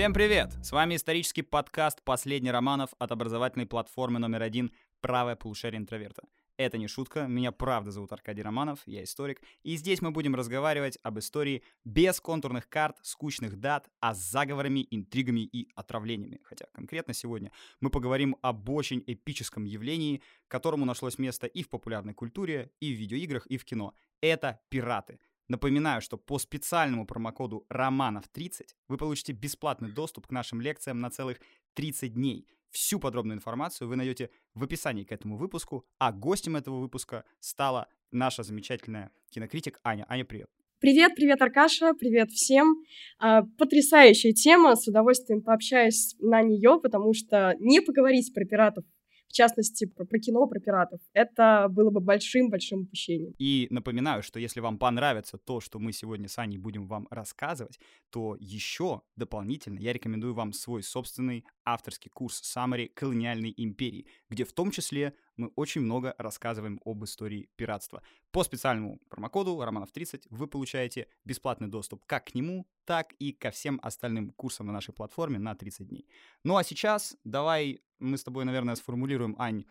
Всем привет! С вами исторический подкаст «Последний романов» от образовательной платформы номер один «Правое полушарие интроверта». Это не шутка, меня правда зовут Аркадий Романов, я историк, и здесь мы будем разговаривать об истории без контурных карт, скучных дат, а с заговорами, интригами и отравлениями. Хотя конкретно сегодня мы поговорим об очень эпическом явлении, которому нашлось место и в популярной культуре, и в видеоиграх, и в кино. Это пираты. Напоминаю, что по специальному промокоду романов30 вы получите бесплатный доступ к нашим лекциям на целых 30 дней – Всю подробную информацию вы найдете в описании к этому выпуску, а гостем этого выпуска стала наша замечательная кинокритик Аня. Аня, привет. Привет, привет, Аркаша, привет всем. А, потрясающая тема, с удовольствием пообщаюсь на нее, потому что не поговорить про пиратов в частности, про, про кино, про пиратов, это было бы большим-большим упущением. И напоминаю, что если вам понравится то, что мы сегодня с Аней будем вам рассказывать, то еще дополнительно я рекомендую вам свой собственный авторский курс Summary колониальной империи, где в том числе мы очень много рассказываем об истории пиратства. По специальному промокоду Романов30 вы получаете бесплатный доступ как к нему, так и ко всем остальным курсам на нашей платформе на 30 дней. Ну а сейчас давай мы с тобой, наверное, сформулируем, Ань,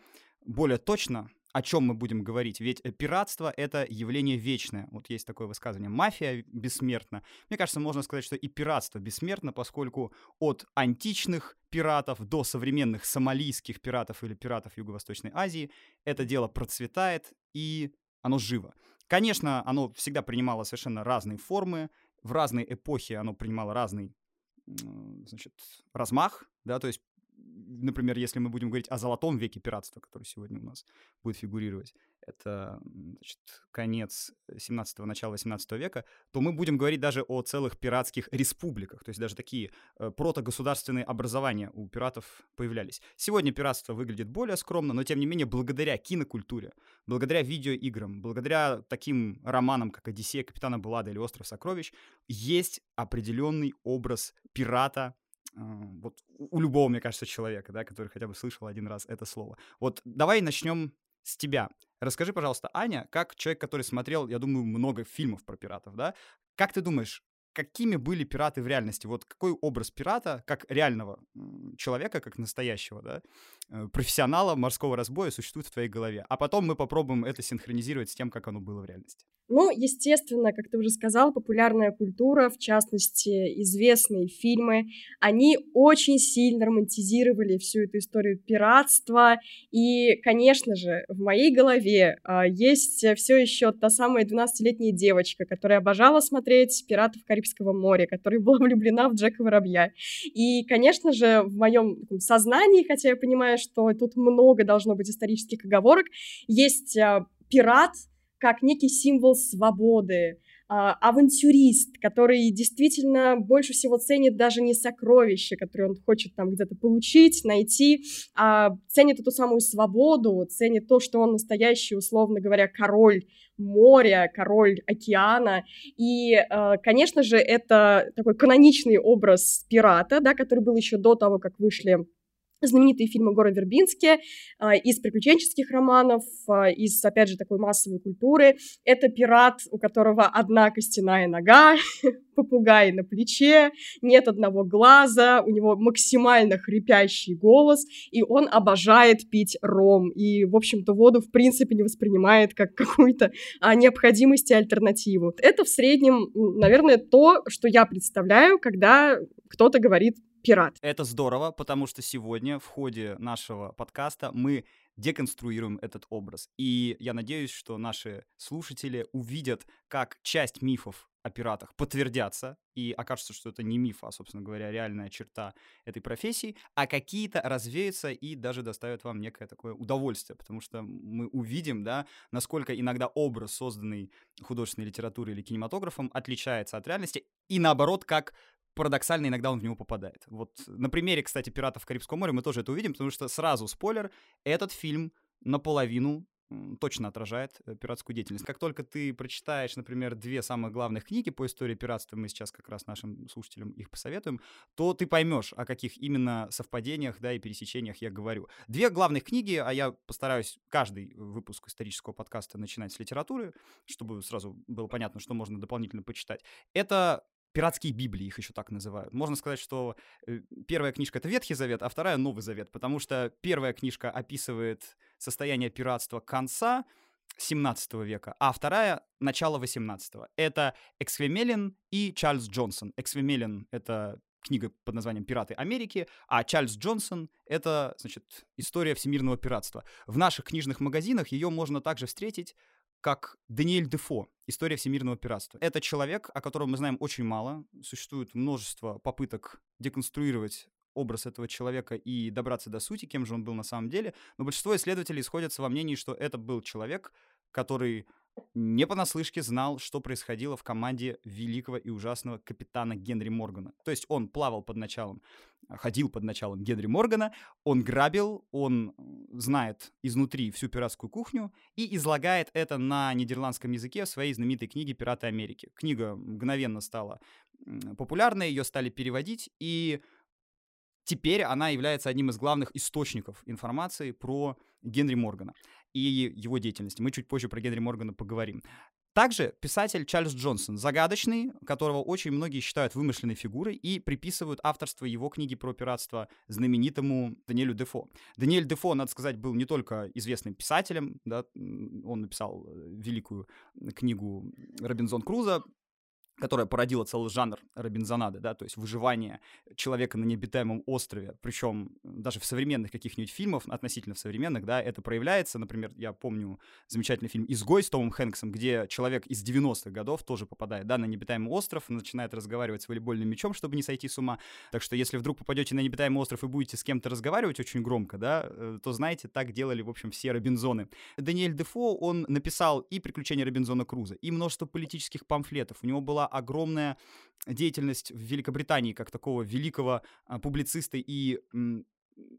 более точно, о чем мы будем говорить. Ведь э, пиратство — это явление вечное. Вот есть такое высказывание. Мафия бессмертна. Мне кажется, можно сказать, что и пиратство бессмертно, поскольку от античных пиратов до современных сомалийских пиратов или пиратов Юго-Восточной Азии это дело процветает и оно живо. Конечно, оно всегда принимало совершенно разные формы, в разные эпохи оно принимало разный значит, размах, да, то есть например, если мы будем говорить о золотом веке пиратства, который сегодня у нас будет фигурировать, это значит, конец 17-го, начало 18 века, то мы будем говорить даже о целых пиратских республиках, то есть даже такие э, протогосударственные образования у пиратов появлялись. Сегодня пиратство выглядит более скромно, но тем не менее благодаря кинокультуре, благодаря видеоиграм, благодаря таким романам, как «Одиссея капитана Блада» или «Остров сокровищ», есть определенный образ пирата, вот у любого, мне кажется, человека, да, который хотя бы слышал один раз это слово. Вот давай начнем с тебя. Расскажи, пожалуйста, Аня, как человек, который смотрел, я думаю, много фильмов про пиратов, да, как ты думаешь, какими были пираты в реальности? Вот какой образ пирата, как реального человека, как настоящего, да, э, профессионала морского разбоя существует в твоей голове? А потом мы попробуем это синхронизировать с тем, как оно было в реальности. Ну, естественно, как ты уже сказал, популярная культура, в частности, известные фильмы, они очень сильно романтизировали всю эту историю пиратства. И, конечно же, в моей голове а, есть все еще та самая 12-летняя девочка, которая обожала смотреть «Пиратов Карибского моря», которая была влюблена в Джека Воробья. И, конечно же, в моем сознании, хотя я понимаю, что тут много должно быть исторических оговорок, есть а, пират, как некий символ свободы, а, авантюрист, который действительно больше всего ценит даже не сокровища, которые он хочет там где-то получить, найти, а ценит эту самую свободу, ценит то, что он настоящий, условно говоря, король моря, король океана. И, а, конечно же, это такой каноничный образ пирата, да, который был еще до того, как вышли знаменитые фильмы Гора Вербински, а, из приключенческих романов, а, из, опять же, такой массовой культуры. Это пират, у которого одна костяная нога, попугай на плече, нет одного глаза, у него максимально хрипящий голос, и он обожает пить ром. И, в общем-то, воду, в принципе, не воспринимает как какую-то а, необходимость и альтернативу. Это в среднем, наверное, то, что я представляю, когда кто-то говорит пират. Это здорово, потому что сегодня в ходе нашего подкаста мы деконструируем этот образ. И я надеюсь, что наши слушатели увидят, как часть мифов о пиратах подтвердятся, и окажется, что это не миф, а, собственно говоря, реальная черта этой профессии, а какие-то развеются и даже доставят вам некое такое удовольствие, потому что мы увидим, да, насколько иногда образ, созданный художественной литературой или кинематографом, отличается от реальности, и наоборот, как парадоксально иногда он в него попадает. Вот на примере, кстати, «Пиратов Карибского моря» мы тоже это увидим, потому что сразу спойлер, этот фильм наполовину точно отражает э, пиратскую деятельность. Как только ты прочитаешь, например, две самых главных книги по истории пиратства, мы сейчас как раз нашим слушателям их посоветуем, то ты поймешь, о каких именно совпадениях, да, и пересечениях я говорю. Две главных книги, а я постараюсь каждый выпуск исторического подкаста начинать с литературы, чтобы сразу было понятно, что можно дополнительно почитать. Это пиратские Библии, их еще так называют. Можно сказать, что э, первая книжка — это Ветхий Завет, а вторая — Новый Завет, потому что первая книжка описывает состояние пиратства конца 17 века, а вторая — начало 18 -го. Это Эксвемелин и Чарльз Джонсон. Эксвемелин — это книга под названием «Пираты Америки», а Чарльз Джонсон — это, значит, история всемирного пиратства. В наших книжных магазинах ее можно также встретить как Даниэль Дефо «История всемирного пиратства». Это человек, о котором мы знаем очень мало. Существует множество попыток деконструировать образ этого человека и добраться до сути, кем же он был на самом деле. Но большинство исследователей сходятся во мнении, что это был человек, который не понаслышке знал, что происходило в команде великого и ужасного капитана Генри Моргана. То есть он плавал под началом, ходил под началом Генри Моргана, он грабил, он знает изнутри всю пиратскую кухню и излагает это на нидерландском языке в своей знаменитой книге «Пираты Америки». Книга мгновенно стала популярной, ее стали переводить, и теперь она является одним из главных источников информации про Генри Моргана и его деятельности. Мы чуть позже про Генри Моргана поговорим. Также писатель Чарльз Джонсон, загадочный, которого очень многие считают вымышленной фигурой и приписывают авторство его книги про пиратство знаменитому Даниэлю Дефо. Даниэль Дефо, надо сказать, был не только известным писателем, да, он написал э, великую книгу Робинзон Круза, которая породила целый жанр Робинзонады, да, то есть выживание человека на необитаемом острове, причем даже в современных каких-нибудь фильмах, относительно в современных, да, это проявляется, например, я помню замечательный фильм «Изгой» с Томом Хэнксом, где человек из 90-х годов тоже попадает, да, на необитаемый остров, начинает разговаривать с волейбольным мячом, чтобы не сойти с ума, так что если вдруг попадете на необитаемый остров и будете с кем-то разговаривать очень громко, да, э, то знаете, так делали, в общем, все Робинзоны. Даниэль Дефо, он написал и «Приключения Робинзона Круза», и множество политических памфлетов, у него была огромная деятельность в Великобритании как такого великого а, публициста и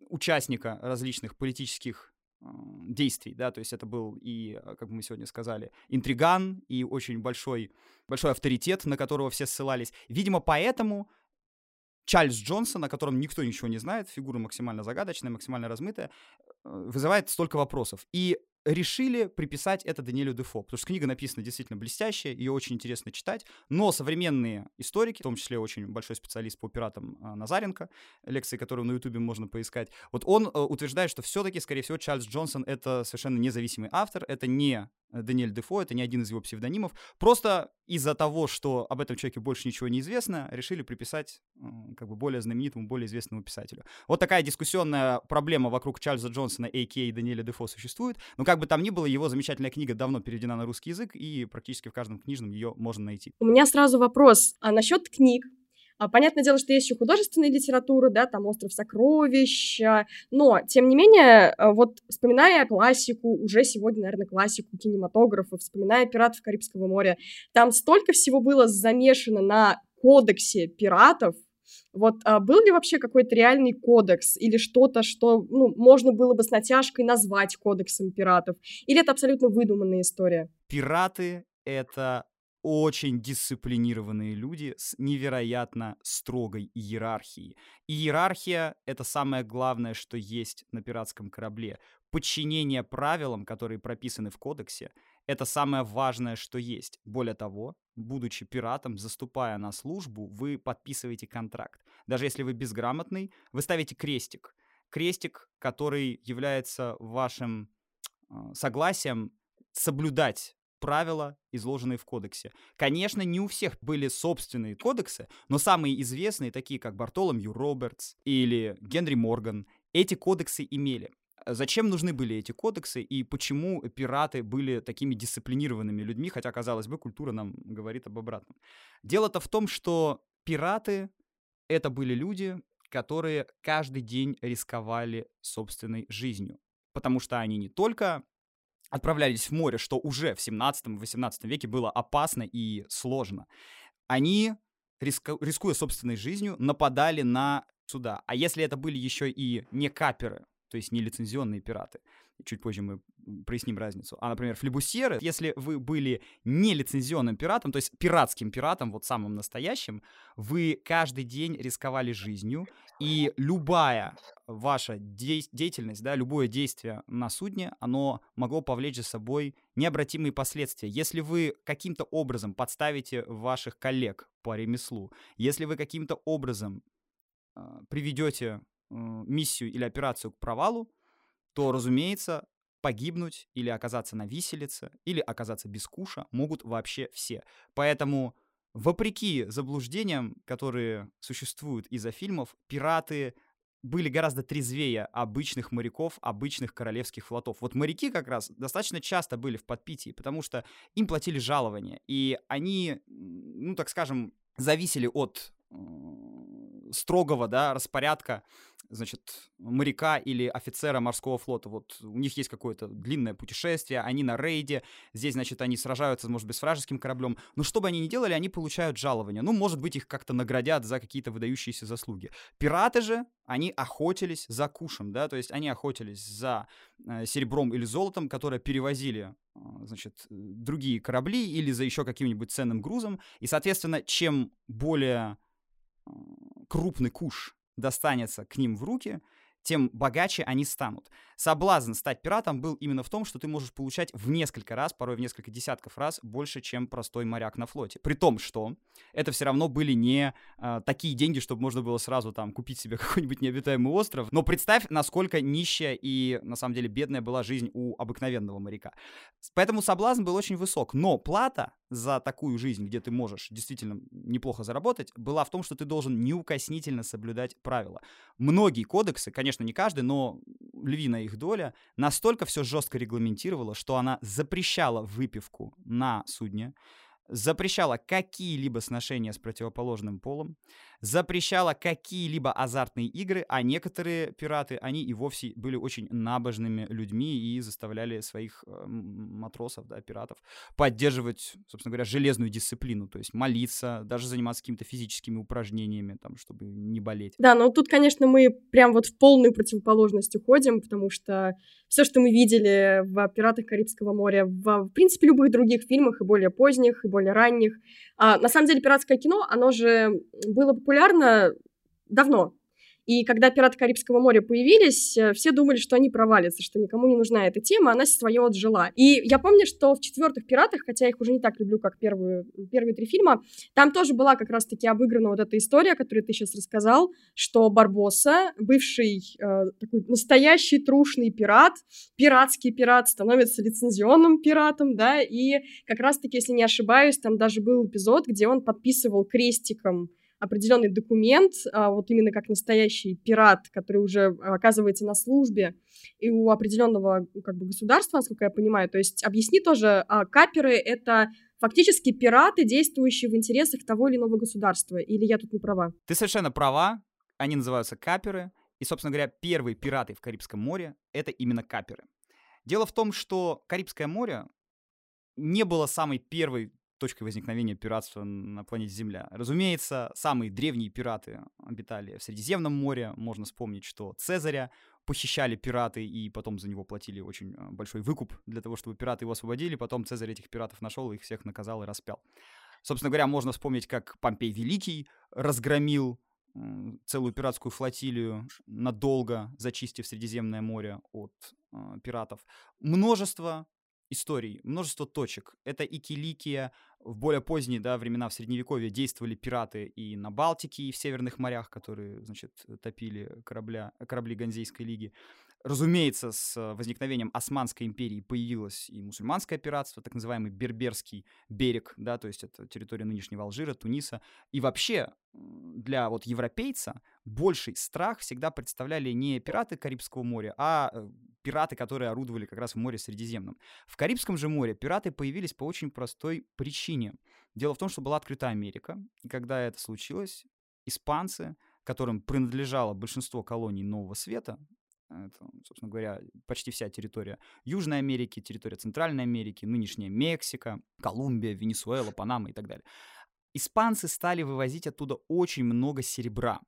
участника различных политических э, действий, да, то есть это был и, а, как мы сегодня сказали, интриган и очень большой, большой авторитет, на которого все ссылались. Видимо, поэтому Чарльз Джонсон, о котором никто ничего не знает, фигура максимально загадочная, максимально размытая, э, вызывает столько вопросов. И решили приписать это Даниэлю Дефо, потому что книга написана действительно блестящая, ее очень интересно читать, но современные историки, в том числе очень большой специалист по пиратам а, Назаренко, лекции, которые на ютубе можно поискать, вот он э, утверждает, что все-таки, скорее всего, Чарльз Джонсон — это совершенно независимый автор, это не Даниэль Дефо, это не один из его псевдонимов. Просто из-за того, что об этом человеке больше ничего не известно, решили приписать как бы более знаменитому, более известному писателю. Вот такая дискуссионная проблема вокруг Чарльза Джонсона, а.к.а. Даниэля Дефо, существует. Но как бы там ни было, его замечательная книга давно переведена на русский язык, и практически в каждом книжном ее можно найти. У меня сразу вопрос. А насчет книг? А, понятное дело, что есть еще художественная литература, да, там «Остров сокровищ», но, тем не менее, э, вот вспоминая классику, уже сегодня, наверное, классику кинематографа, вспоминая «Пиратов Карибского моря», там столько всего было замешано на кодексе пиратов, вот а был ли вообще какой-то реальный кодекс или что-то, что ну, можно было бы с натяжкой назвать кодексом пиратов? Или это абсолютно выдуманная история? Пираты — это очень дисциплинированные люди с невероятно строгой иерархией. И иерархия — это самое главное, что есть на пиратском корабле. Подчинение правилам, которые прописаны в кодексе, это самое важное, что есть. Более того, будучи пиратом, заступая на службу, вы подписываете контракт. Даже если вы безграмотный, вы ставите крестик. Крестик, который является вашим а, согласием соблюдать правила, изложенные в кодексе. Конечно, не у всех были собственные кодексы, но самые известные, такие как Бартоломью Робертс или Генри Морган, эти кодексы имели. Зачем нужны были эти кодексы и почему пираты были такими дисциплинированными людьми, хотя, казалось бы, культура нам говорит об обратном. Дело-то в том, что пираты — это были люди, которые каждый день рисковали собственной жизнью, потому что они не только отправлялись в море, что уже в 17-18 веке было опасно и сложно. Они, риску, рискуя собственной жизнью, нападали на суда. А если это были еще и не каперы, то есть нелицензионные пираты. Чуть позже мы проясним разницу. А, например, флебусьеры, если вы были нелицензионным пиратом, то есть пиратским пиратом, вот самым настоящим, вы каждый день рисковали жизнью, и любая ваша де- деятельность, да, любое действие на судне, оно могло повлечь за собой необратимые последствия. Если вы каким-то образом подставите ваших коллег по ремеслу, если вы каким-то образом э, приведете э, миссию или операцию к провалу, то, разумеется, погибнуть или оказаться на виселице, или оказаться без куша могут вообще все. Поэтому, вопреки заблуждениям, которые существуют из-за фильмов, пираты были гораздо трезвее обычных моряков, обычных королевских флотов. Вот моряки как раз достаточно часто были в подпитии, потому что им платили жалования, и они, ну так скажем, зависели от строгого, да, распорядка, значит, моряка или офицера морского флота. Вот у них есть какое-то длинное путешествие, они на рейде, здесь, значит, они сражаются, может быть, с вражеским кораблем. Но что бы они ни делали, они получают жалования. Ну, может быть, их как-то наградят за какие-то выдающиеся заслуги. Пираты же, они охотились за кушем, да, то есть они охотились за э, серебром или золотом, которое перевозили, э, значит, другие корабли или за еще каким-нибудь ценным грузом. И, соответственно, чем более крупный куш достанется к ним в руки, тем богаче они станут. Соблазн стать пиратом был именно в том, что ты можешь получать в несколько раз, порой в несколько десятков раз больше, чем простой моряк на флоте. При том, что это все равно были не э, такие деньги, чтобы можно было сразу там купить себе какой-нибудь необитаемый остров. Но представь, насколько нищая и на самом деле бедная была жизнь у обыкновенного моряка. Поэтому соблазн был очень высок. Но плата за такую жизнь, где ты можешь действительно неплохо заработать, была в том, что ты должен неукоснительно соблюдать правила. Многие кодексы, конечно, не каждый, но львиная их доля, настолько все жестко регламентировала, что она запрещала выпивку на судне, запрещала какие-либо сношения с противоположным полом, запрещала какие-либо азартные игры, а некоторые пираты, они и вовсе были очень набожными людьми и заставляли своих э, матросов, да, пиратов, поддерживать, собственно говоря, железную дисциплину, то есть молиться, даже заниматься какими-то физическими упражнениями, там, чтобы не болеть. Да, но тут, конечно, мы прям вот в полную противоположность уходим, потому что все, что мы видели в «Пиратах Карибского моря», в, в принципе, любых других фильмах, и более поздних, и более ранних, а, на самом деле пиратское кино, оно же было популярно давно. И когда «Пираты Карибского моря» появились, э, все думали, что они провалятся, что никому не нужна эта тема, она свое отжила. И я помню, что в четвертых «Пиратах», хотя я их уже не так люблю, как первые, первые три фильма, там тоже была как раз-таки обыграна вот эта история, которую ты сейчас рассказал, что Барбоса, бывший э, такой настоящий трушный пират, пиратский пират, становится лицензионным пиратом, да, и как раз-таки, если не ошибаюсь, там даже был эпизод, где он подписывал крестиком определенный документ, а, вот именно как настоящий пират, который уже оказывается на службе и у определенного как бы, государства, насколько я понимаю. То есть объясни тоже, а, каперы — это фактически пираты, действующие в интересах того или иного государства, или я тут не права? Ты совершенно права, они называются каперы, и, собственно говоря, первые пираты в Карибском море — это именно каперы. Дело в том, что Карибское море не было самой первой точкой возникновения пиратства на планете Земля. Разумеется, самые древние пираты обитали в Средиземном море. Можно вспомнить, что Цезаря похищали пираты и потом за него платили очень а, большой выкуп для того, чтобы пираты его освободили. Потом Цезарь этих пиратов нашел, их всех наказал и распял. Собственно говоря, можно вспомнить, как Помпей Великий разгромил целую пиратскую флотилию надолго, зачистив Средиземное море от э, пиратов. Множество историй, множество точек. Это и Киликия, в более поздние да, времена, в Средневековье, действовали пираты и на Балтике, и в Северных морях, которые, значит, топили корабля, корабли Ганзейской лиги. Разумеется, с возникновением Османской империи появилось и мусульманское пиратство, так называемый Берберский берег, да, то есть это территория нынешнего Алжира, Туниса. И вообще для вот европейца больший страх всегда представляли не пираты Карибского моря, а э, пираты, которые орудовали как раз в море Средиземном. В Карибском же море пираты появились по очень простой причине. Дело в том, что была открыта Америка, и когда это случилось, испанцы, которым принадлежало большинство колоний Нового Света, это, собственно говоря, почти вся территория Южной Америки, территория Центральной Америки, нынешняя Мексика, Колумбия, Венесуэла, Панама и так далее. Испанцы стали вывозить оттуда очень много серебра.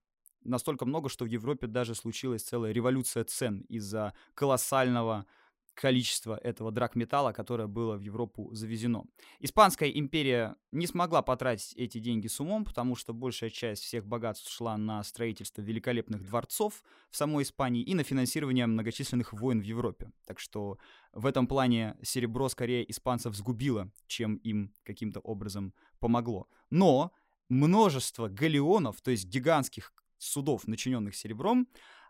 настолько много, что в Европе даже случилась целая революция цен из-за колоссального количество этого драгметалла, которое было в Европу завезено. Испанская империя не смогла потратить эти деньги с умом, потому что большая часть всех богатств шла на строительство великолепных дворцов в самой Испании и на финансирование многочисленных войн в Европе. Так что в этом плане серебро скорее испанцев сгубило, чем им каким-то образом помогло. Но множество галеонов, то есть гигантских судов, начиненных серебром,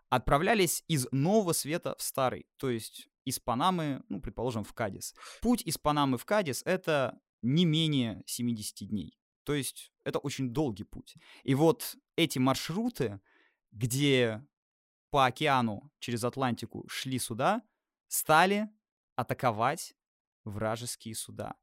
отправлялись из Нового Света в Старый, то есть из Панамы, ну, предположим, в Кадис. Путь из Панамы в Кадис — это не менее 70 дней. То есть это очень долгий путь. И вот эти маршруты, где по океану через Атлантику шли суда, стали атаковать вражеские суда.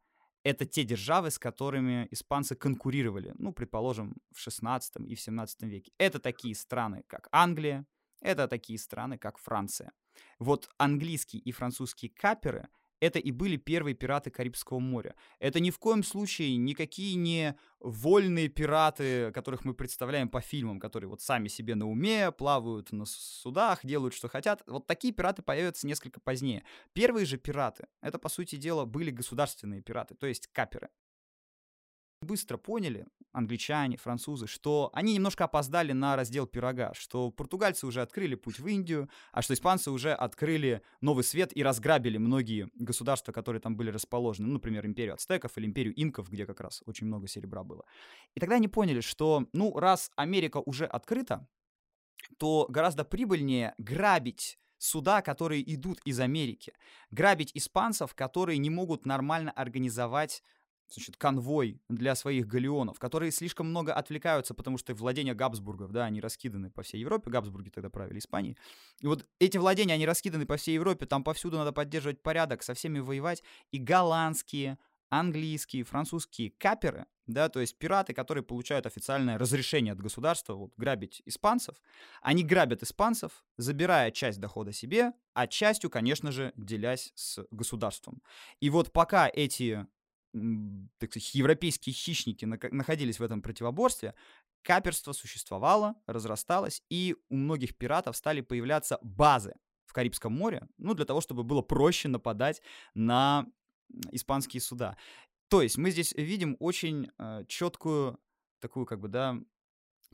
Это те державы, с которыми испанцы конкурировали, ну, предположим, в 16 и в 17 веке. Это такие страны, как Англия, это такие страны, как Франция. Вот английские и французские каперы это и были первые пираты Карибского моря. Это ни в коем случае никакие не вольные пираты, которых мы представляем по фильмам, которые вот сами себе на уме, плавают на судах, делают, что хотят. Вот такие пираты появятся несколько позднее. Первые же пираты, это, по сути дела, были государственные пираты, то есть каперы быстро поняли, англичане, французы, что они немножко опоздали на раздел пирога, что португальцы уже открыли путь в Индию, а что испанцы уже открыли новый свет и разграбили многие государства, которые там были расположены, ну, например, империю ацтеков или империю инков, где как раз очень много серебра было. И тогда они поняли, что, ну, раз Америка уже открыта, то гораздо прибыльнее грабить суда, которые идут из Америки, грабить испанцев, которые не могут нормально организовать значит, конвой для своих галеонов, которые слишком много отвлекаются, потому что владения Габсбургов, да, они раскиданы по всей Европе, Габсбурги тогда правили Испанией. И вот эти владения, они раскиданы по всей Европе, там повсюду надо поддерживать порядок, со всеми воевать. И голландские, английские, французские каперы, да, то есть пираты, которые получают официальное разрешение от государства вот, грабить испанцев, они грабят испанцев, забирая часть дохода себе, а частью, конечно же, делясь с государством. И вот пока эти так сказать, европейские хищники находились в этом противоборстве, каперство существовало, разрасталось, и у многих пиратов стали появляться базы в Карибском море, ну, для того, чтобы было проще нападать на испанские суда. То есть мы здесь видим очень э, четкую такую, как бы, да,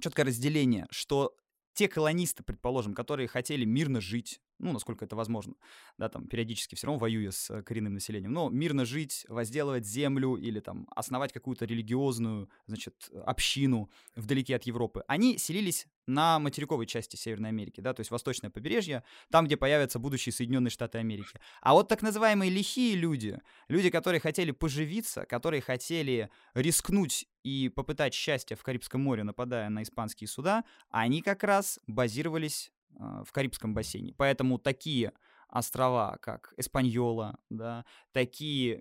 четкое разделение, что те колонисты, предположим, которые хотели мирно жить, ну, насколько это возможно, да, там, периодически все равно воюя с э, коренным населением, но мирно жить, возделывать землю или там основать какую-то религиозную, значит, общину вдалеке от Европы, они селились на материковой части Северной Америки, да, то есть восточное побережье, там, где появятся будущие Соединенные Штаты Америки. А вот так называемые лихие люди, люди, которые хотели поживиться, которые хотели рискнуть и попытать счастье в Карибском море, нападая на испанские суда, они как раз базировались в Карибском бассейне. Поэтому такие острова, как Эспаньола, да, такие,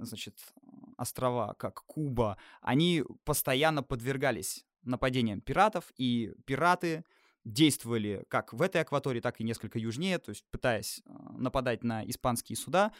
значит, острова, как Куба, они постоянно подвергались нападениям пиратов, и пираты действовали как в этой акватории, так и несколько южнее, то есть пытаясь а, нападать на испанские суда,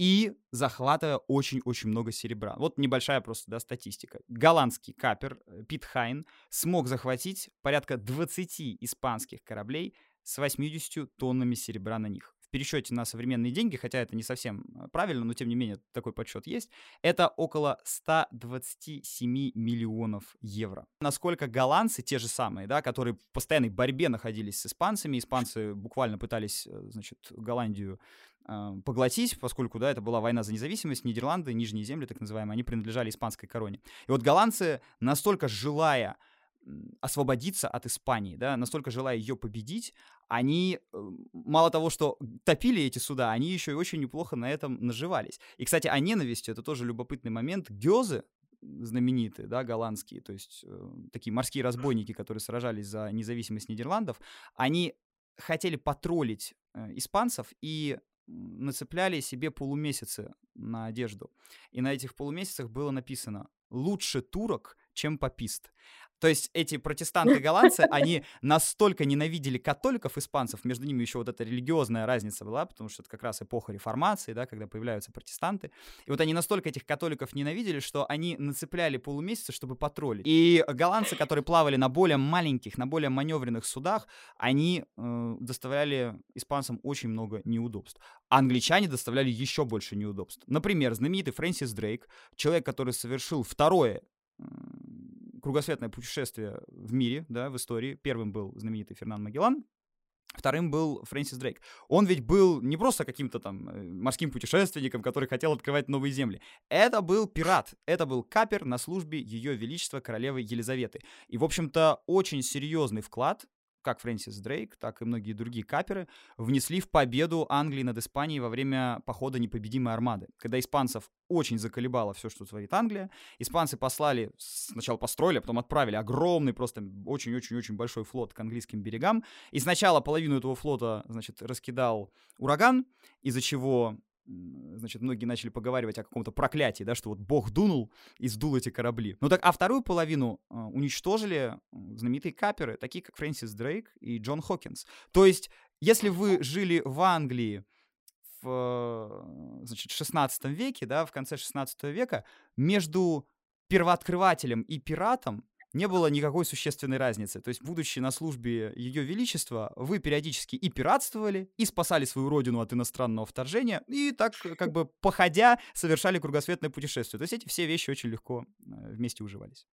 и захватывая очень-очень много серебра. Вот небольшая просто да, статистика. Голландский капер э, Пит Хайн смог захватить порядка 20 испанских кораблей с 80 тоннами серебра на них. Пересчете на современные деньги, хотя это не совсем э, правильно, но тем не менее такой подсчет есть, это около 127 миллионов евро. Насколько голландцы, те же самые, да, которые в постоянной борьбе находились с испанцами, испанцы буквально пытались, э, значит, Голландию э, поглотить, поскольку, да, это была война за независимость, Нидерланды, Нижние земли, так называемые, они принадлежали испанской короне. И вот голландцы, настолько желая освободиться от Испании, да, настолько желая ее победить, они э, мало того, что топили эти суда, они еще и очень неплохо на этом наживались. И, кстати, о ненависти, это тоже любопытный момент. Гёзы, знаменитые, да, голландские, то есть э, такие морские разбойники, которые сражались за независимость Нидерландов, они хотели потроллить э, испанцев и нацепляли себе полумесяцы на одежду. И на этих полумесяцах было написано «Лучше турок, чем попист». То есть эти протестанты-голландцы, они настолько ненавидели католиков, испанцев, между ними еще вот эта религиозная разница была, потому что это как раз эпоха реформации, да, когда появляются протестанты. И вот они настолько этих католиков ненавидели, что они нацепляли полумесяца, чтобы потроллить. И голландцы, которые плавали на более маленьких, на более маневренных судах, они э, доставляли испанцам очень много неудобств. А англичане доставляли еще больше неудобств. Например, знаменитый Фрэнсис Дрейк, человек, который совершил второе кругосветное путешествие в мире, да, в истории. Первым был знаменитый Фернан Магеллан, Вторым был Фрэнсис Дрейк. Он ведь был не просто каким-то там э, морским путешественником, который хотел открывать новые земли. Это был пират. Это был капер на службе Ее Величества Королевы Елизаветы. И, в общем-то, очень серьезный вклад как Фрэнсис Дрейк, так и многие другие каперы, внесли в победу Англии над Испанией во время похода непобедимой армады. Когда испанцев очень заколебало все, что творит Англия, испанцы послали, сначала построили, а потом отправили огромный, просто очень-очень-очень большой флот к английским берегам. И сначала половину этого флота, значит, раскидал ураган, из-за чего значит, многие начали поговаривать о каком-то проклятии, да, что вот Бог дунул и сдул эти корабли. Ну так, а вторую половину э, уничтожили знаменитые каперы, такие как Фрэнсис Дрейк и Джон Хокинс. То есть, если вы жили в Англии в, значит, 16 веке, да, в конце 16 века, между первооткрывателем и пиратом не было никакой существенной разницы. То есть, будучи на службе Ее Величества, вы периодически и пиратствовали, и спасали свою родину от иностранного вторжения, и так, как бы, походя, совершали кругосветное путешествие. То есть, эти все вещи очень легко э, вместе уживались.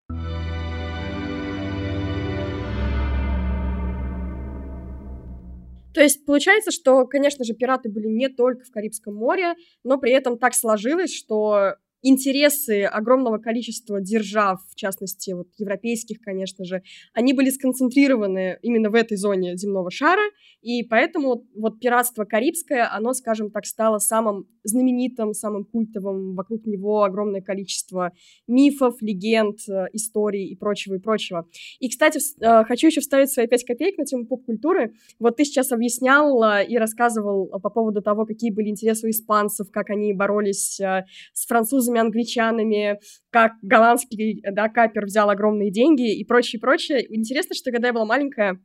То есть получается, что, конечно же, пираты были не только в Карибском море, но при этом так сложилось, что интересы огромного количества держав, в частности, вот европейских, конечно же, они были сконцентрированы именно в этой зоне земного шара, и поэтому вот пиратство карибское, оно, скажем так, стало самым знаменитым, самым культовым, вокруг него огромное количество мифов, легенд, э, историй и прочего, и прочего. И, кстати, э, хочу еще вставить свои пять копеек на тему поп-культуры. Вот ты сейчас объяснял э, и рассказывал по поводу того, какие были интересы у испанцев, как они боролись с французами, англичанами, как голландский да, капер взял огромные деньги и прочее, прочее. Интересно, что когда я была маленькая,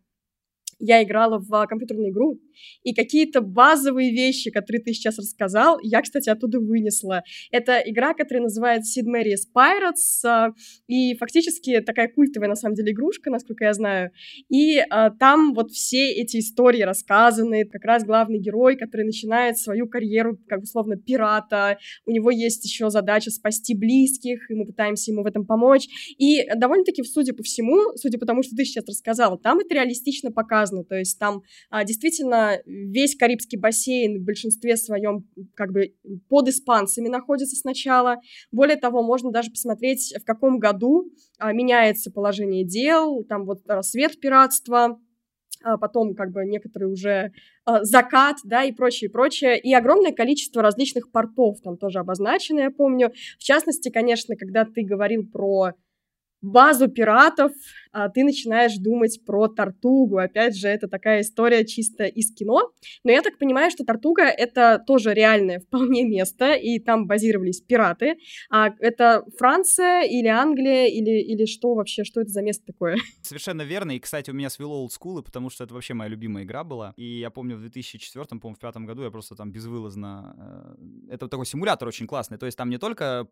я играла в компьютерную игру, и какие-то базовые вещи, которые ты сейчас рассказал, я, кстати, оттуда вынесла. Это игра, которая называется Sid Meier's Pirates, а, и фактически такая культовая, на самом деле, игрушка, насколько я знаю. И а, там вот все эти истории рассказаны, как раз главный герой, который начинает свою карьеру, как условно, пирата, у него есть еще задача спасти близких, и мы пытаемся ему в этом помочь. И довольно-таки, судя по всему, судя по тому, что ты сейчас рассказала, там это реалистично показано, то есть там а, действительно весь Карибский бассейн в большинстве своем как бы под испанцами находится сначала. Более того, можно даже посмотреть, в каком году а, меняется положение дел, там вот рассвет пиратства, а потом как бы некоторые уже а, закат, да, и прочее, прочее, и огромное количество различных портов там тоже обозначено, я помню. В частности, конечно, когда ты говорил про базу пиратов, а ты начинаешь думать про Тартугу. Опять же, это такая история чисто из кино. Но я так понимаю, что Тартуга — это тоже реальное вполне место, и там базировались пираты. А это Франция или Англия, или, или что вообще, что это за место такое? Совершенно верно. И, кстати, у меня свело олдскулы, потому что это вообще моя любимая игра была. И я помню в 2004, по-моему, в пятом году я просто там безвылазно... Э, это такой симулятор очень классный. То есть там не только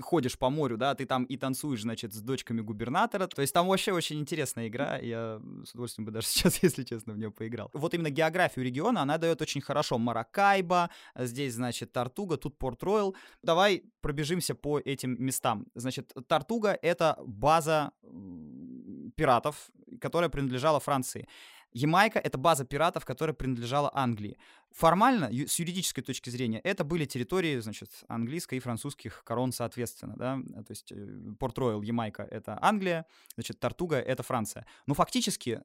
ходишь по морю, да, ты там и танцуешь, значит, с дочками губернатора. То есть там вообще очень интересная игра. Я с удовольствием бы даже сейчас, если честно, в нее поиграл. Вот именно географию региона она дает очень хорошо. Маракайба, здесь, значит, Тартуга, тут Порт-Ройл. Давай пробежимся по этим местам. Значит, Тартуга — это база пиратов, которая принадлежала Франции. Ямайка — это база пиратов, которая принадлежала Англии. Формально, с юридической точки зрения, это были территории, значит, английской и французских корон соответственно, да, то есть э, Порт-Ройл, Ямайка — это Англия, значит, Тартуга — это Франция. Но фактически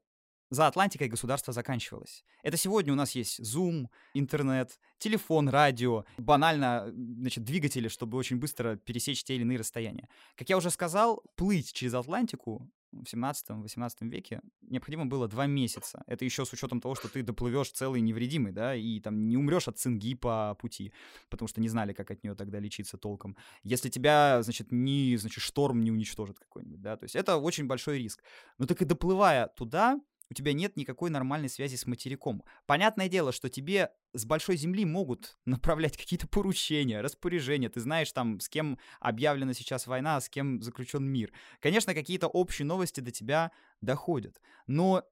за Атлантикой государство заканчивалось. Это сегодня у нас есть Zoom, интернет, телефон, радио, банально, значит, двигатели, чтобы очень быстро пересечь те или иные расстояния. Как я уже сказал, плыть через Атлантику в 17-18 веке необходимо было два месяца. Это еще с учетом того, что ты доплывешь целый невредимый, да, и там не умрешь от цинги по пути, потому что не знали, как от нее тогда лечиться толком. Если тебя, значит, ни, значит, шторм не уничтожит какой-нибудь, да, то есть это очень большой риск. Но так и доплывая туда, у тебя нет никакой нормальной связи с материком. Понятное дело, что тебе с большой земли могут направлять какие-то поручения, распоряжения. Ты знаешь там, с кем объявлена сейчас война, с кем заключен мир. Конечно, какие-то общие новости до тебя доходят. Но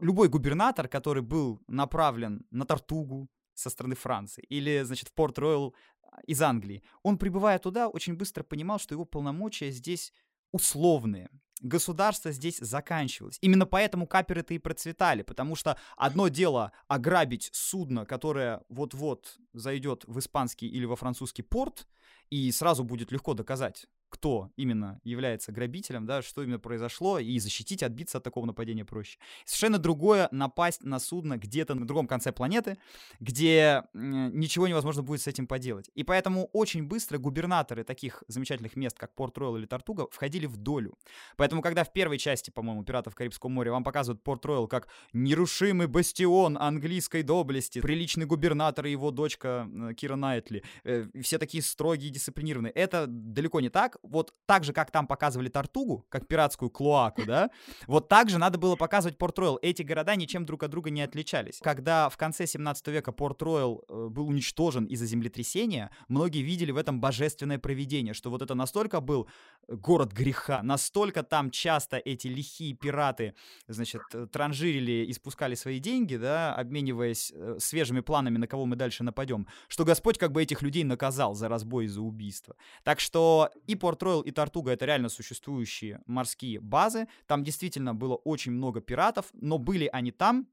любой губернатор, который был направлен на Тартугу со стороны Франции или, значит, в Порт-Роyal а, из Англии, он, прибывая туда, очень быстро понимал, что его полномочия здесь условные государство здесь заканчивалось. Именно поэтому каперы-то и процветали, потому что одно дело ограбить судно, которое вот-вот зайдет в испанский или во французский порт, и сразу будет легко доказать, кто именно является грабителем, да, что именно произошло, и защитить, отбиться от такого нападения проще. Совершенно другое напасть на судно где-то на другом конце планеты, где ничего невозможно будет с этим поделать. И поэтому очень быстро губернаторы таких замечательных мест, как Порт-Ройл или Тартуга, входили в долю. Поэтому, когда в первой части, по-моему, «Пиратов Карибского моря» вам показывают Порт-Ройл как нерушимый бастион английской доблести, приличный губернатор и его дочка Кира Найтли, э, все такие строгие, дисциплинированные. Это далеко не так вот так же, как там показывали Тартугу, как пиратскую клоаку, да, вот так же надо было показывать Порт-Ройл. Эти города ничем друг от друга не отличались. Когда в конце 17 века Порт-Ройл э, был уничтожен из-за землетрясения, многие видели в этом божественное провидение, что вот это настолько был город греха, настолько там часто эти лихие пираты, значит, э, транжирили и спускали свои деньги, да, обмениваясь э, свежими планами, на кого мы дальше нападем, что Господь как бы этих людей наказал за разбой и за убийство. Так что и Порт Ройл и Тартуга это реально существующие морские базы. Там действительно было очень много пиратов, но были они там,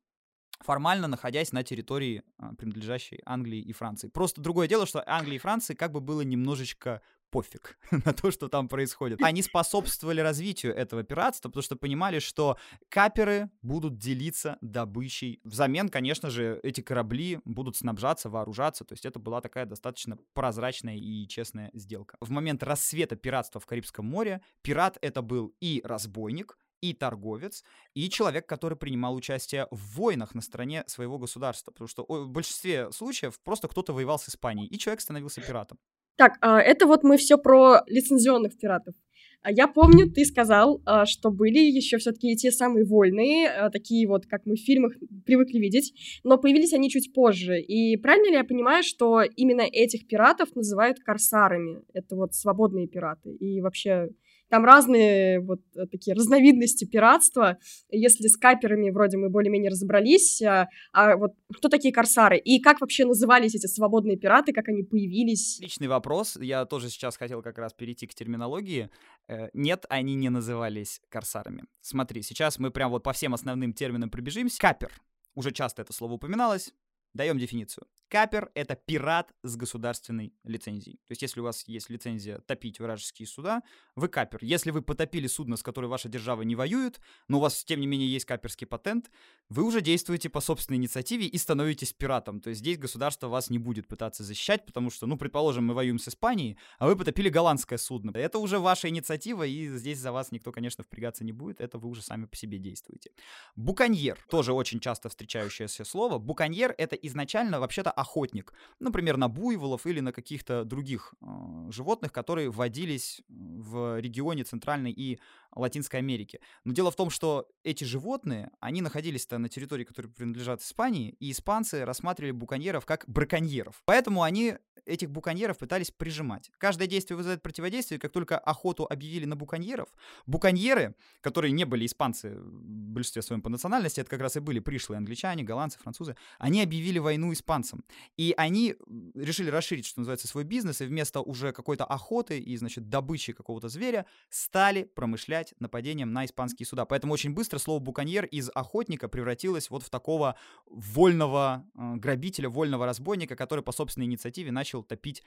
формально находясь на территории, а, принадлежащей Англии и Франции. Просто другое дело, что Англии и Франции как бы было немножечко пофиг на то, что там происходит. Они способствовали развитию этого пиратства, потому что понимали, что каперы будут делиться добычей. Взамен, конечно же, эти корабли будут снабжаться, вооружаться. То есть это была такая достаточно прозрачная и честная сделка. В момент рассвета пиратства в Карибском море пират это был и разбойник, и торговец, и человек, который принимал участие в войнах на стороне своего государства. Потому что в большинстве случаев просто кто-то воевал с Испанией, и человек становился пиратом. Так, а, это вот мы все про лицензионных пиратов. А я помню, ты сказал, а, что были еще все-таки те самые вольные, такие вот, как мы в фильмах привыкли видеть, но появились они чуть позже. И правильно ли я понимаю, что именно этих пиратов называют корсарами? Это вот свободные пираты. И вообще там разные вот э, такие разновидности пиратства. Если с каперами вроде мы более-менее разобрались, а, а вот кто такие корсары? И как вообще назывались эти свободные пираты, как они появились? Личный вопрос. Я тоже сейчас хотел как раз перейти к терминологии. Э, нет, они не назывались корсарами. Смотри, сейчас мы прям вот по всем основным терминам пробежимся. Капер. Уже часто это слово упоминалось. Даем дефиницию. Капер — это пират с государственной лицензией. То есть, если у вас есть лицензия топить вражеские суда, вы капер. Если вы потопили судно, с которой ваша держава не воюет, но у вас, тем не менее, есть каперский патент, вы уже действуете по собственной инициативе и становитесь пиратом. То есть, здесь государство вас не будет пытаться защищать, потому что, ну, предположим, мы воюем с Испанией, а вы потопили голландское судно. Это уже ваша инициатива, и здесь за вас никто, конечно, впрягаться не будет. Это вы уже сами по себе действуете. Буконьер. Тоже очень часто встречающееся слово. Буконьер — это изначально вообще-то охотник, например, на буйволов или на каких-то других э, животных, которые водились в регионе Центральной и Латинской Америки. Но дело в том, что эти животные, они находились-то на территории, которая принадлежат Испании, и испанцы рассматривали буконьеров как браконьеров. Поэтому они этих буконьеров пытались прижимать. Каждое действие вызывает противодействие. Как только охоту объявили на буконьеров, буконьеры, которые не были испанцы в большинстве своем по национальности, это как раз и были пришлые англичане, голландцы, французы, они объявили войну испанцам. И они решили расширить, что называется, свой бизнес, и вместо уже какой-то охоты и, значит, добычи какого-то зверя стали промышлять нападением на испанские суда. Поэтому очень быстро слово «буконьер» из охотника превратилось вот в такого вольного э, грабителя, вольного разбойника, который по собственной инициативе начал топить,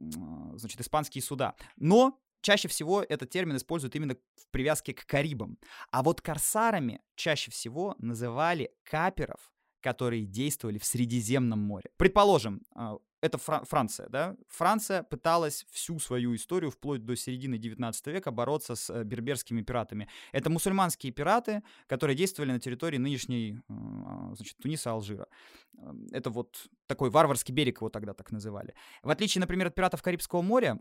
а, значит, испанские суда. Но чаще всего этот термин используют именно в привязке к Карибам. А вот корсарами чаще всего называли каперов, которые действовали в Средиземном море. Предположим, а, это Фра- Франция, да? Франция пыталась всю свою историю вплоть до середины 19 века бороться с э, берберскими пиратами. Это мусульманские пираты, которые действовали на территории нынешней, а, значит, Туниса, Алжира. Эм, это вот такой варварский берег его тогда так называли. В отличие, например, от пиратов Карибского моря,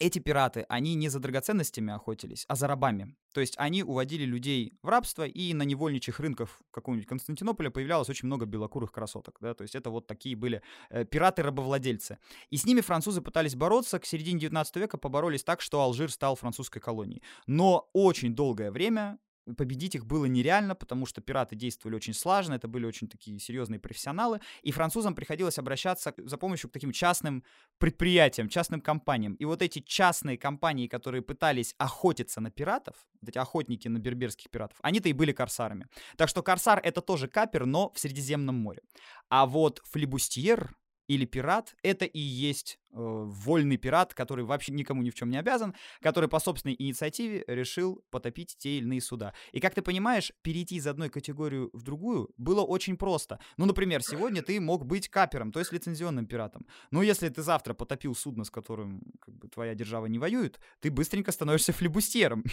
эти пираты, они не за драгоценностями охотились, а за рабами. То есть они уводили людей в рабство, и на невольничьих рынках какого-нибудь Константинополя появлялось очень много белокурых красоток. Да? То есть это вот такие были э, пираты-рабовладельцы. И с ними французы пытались бороться. К середине 19 века поборолись так, что Алжир стал французской колонией. Но очень долгое время победить их было нереально, потому что пираты действовали очень слаженно, это были очень такие серьезные профессионалы, и французам приходилось обращаться за помощью к таким частным предприятиям, частным компаниям. И вот эти частные компании, которые пытались охотиться на пиратов, вот эти охотники на берберских пиратов, они-то и были корсарами. Так что корсар это тоже капер, но в Средиземном море. А вот флибустьер или пират это и есть вольный пират, который вообще никому ни в чем не обязан, который по собственной инициативе решил потопить те или иные суда. И как ты понимаешь, перейти из одной категории в другую было очень просто. Ну, например, сегодня ты мог быть капером, то есть лицензионным пиратом. Но если ты завтра потопил судно, с которым как бы, твоя держава не воюет, ты быстренько становишься флебустьером.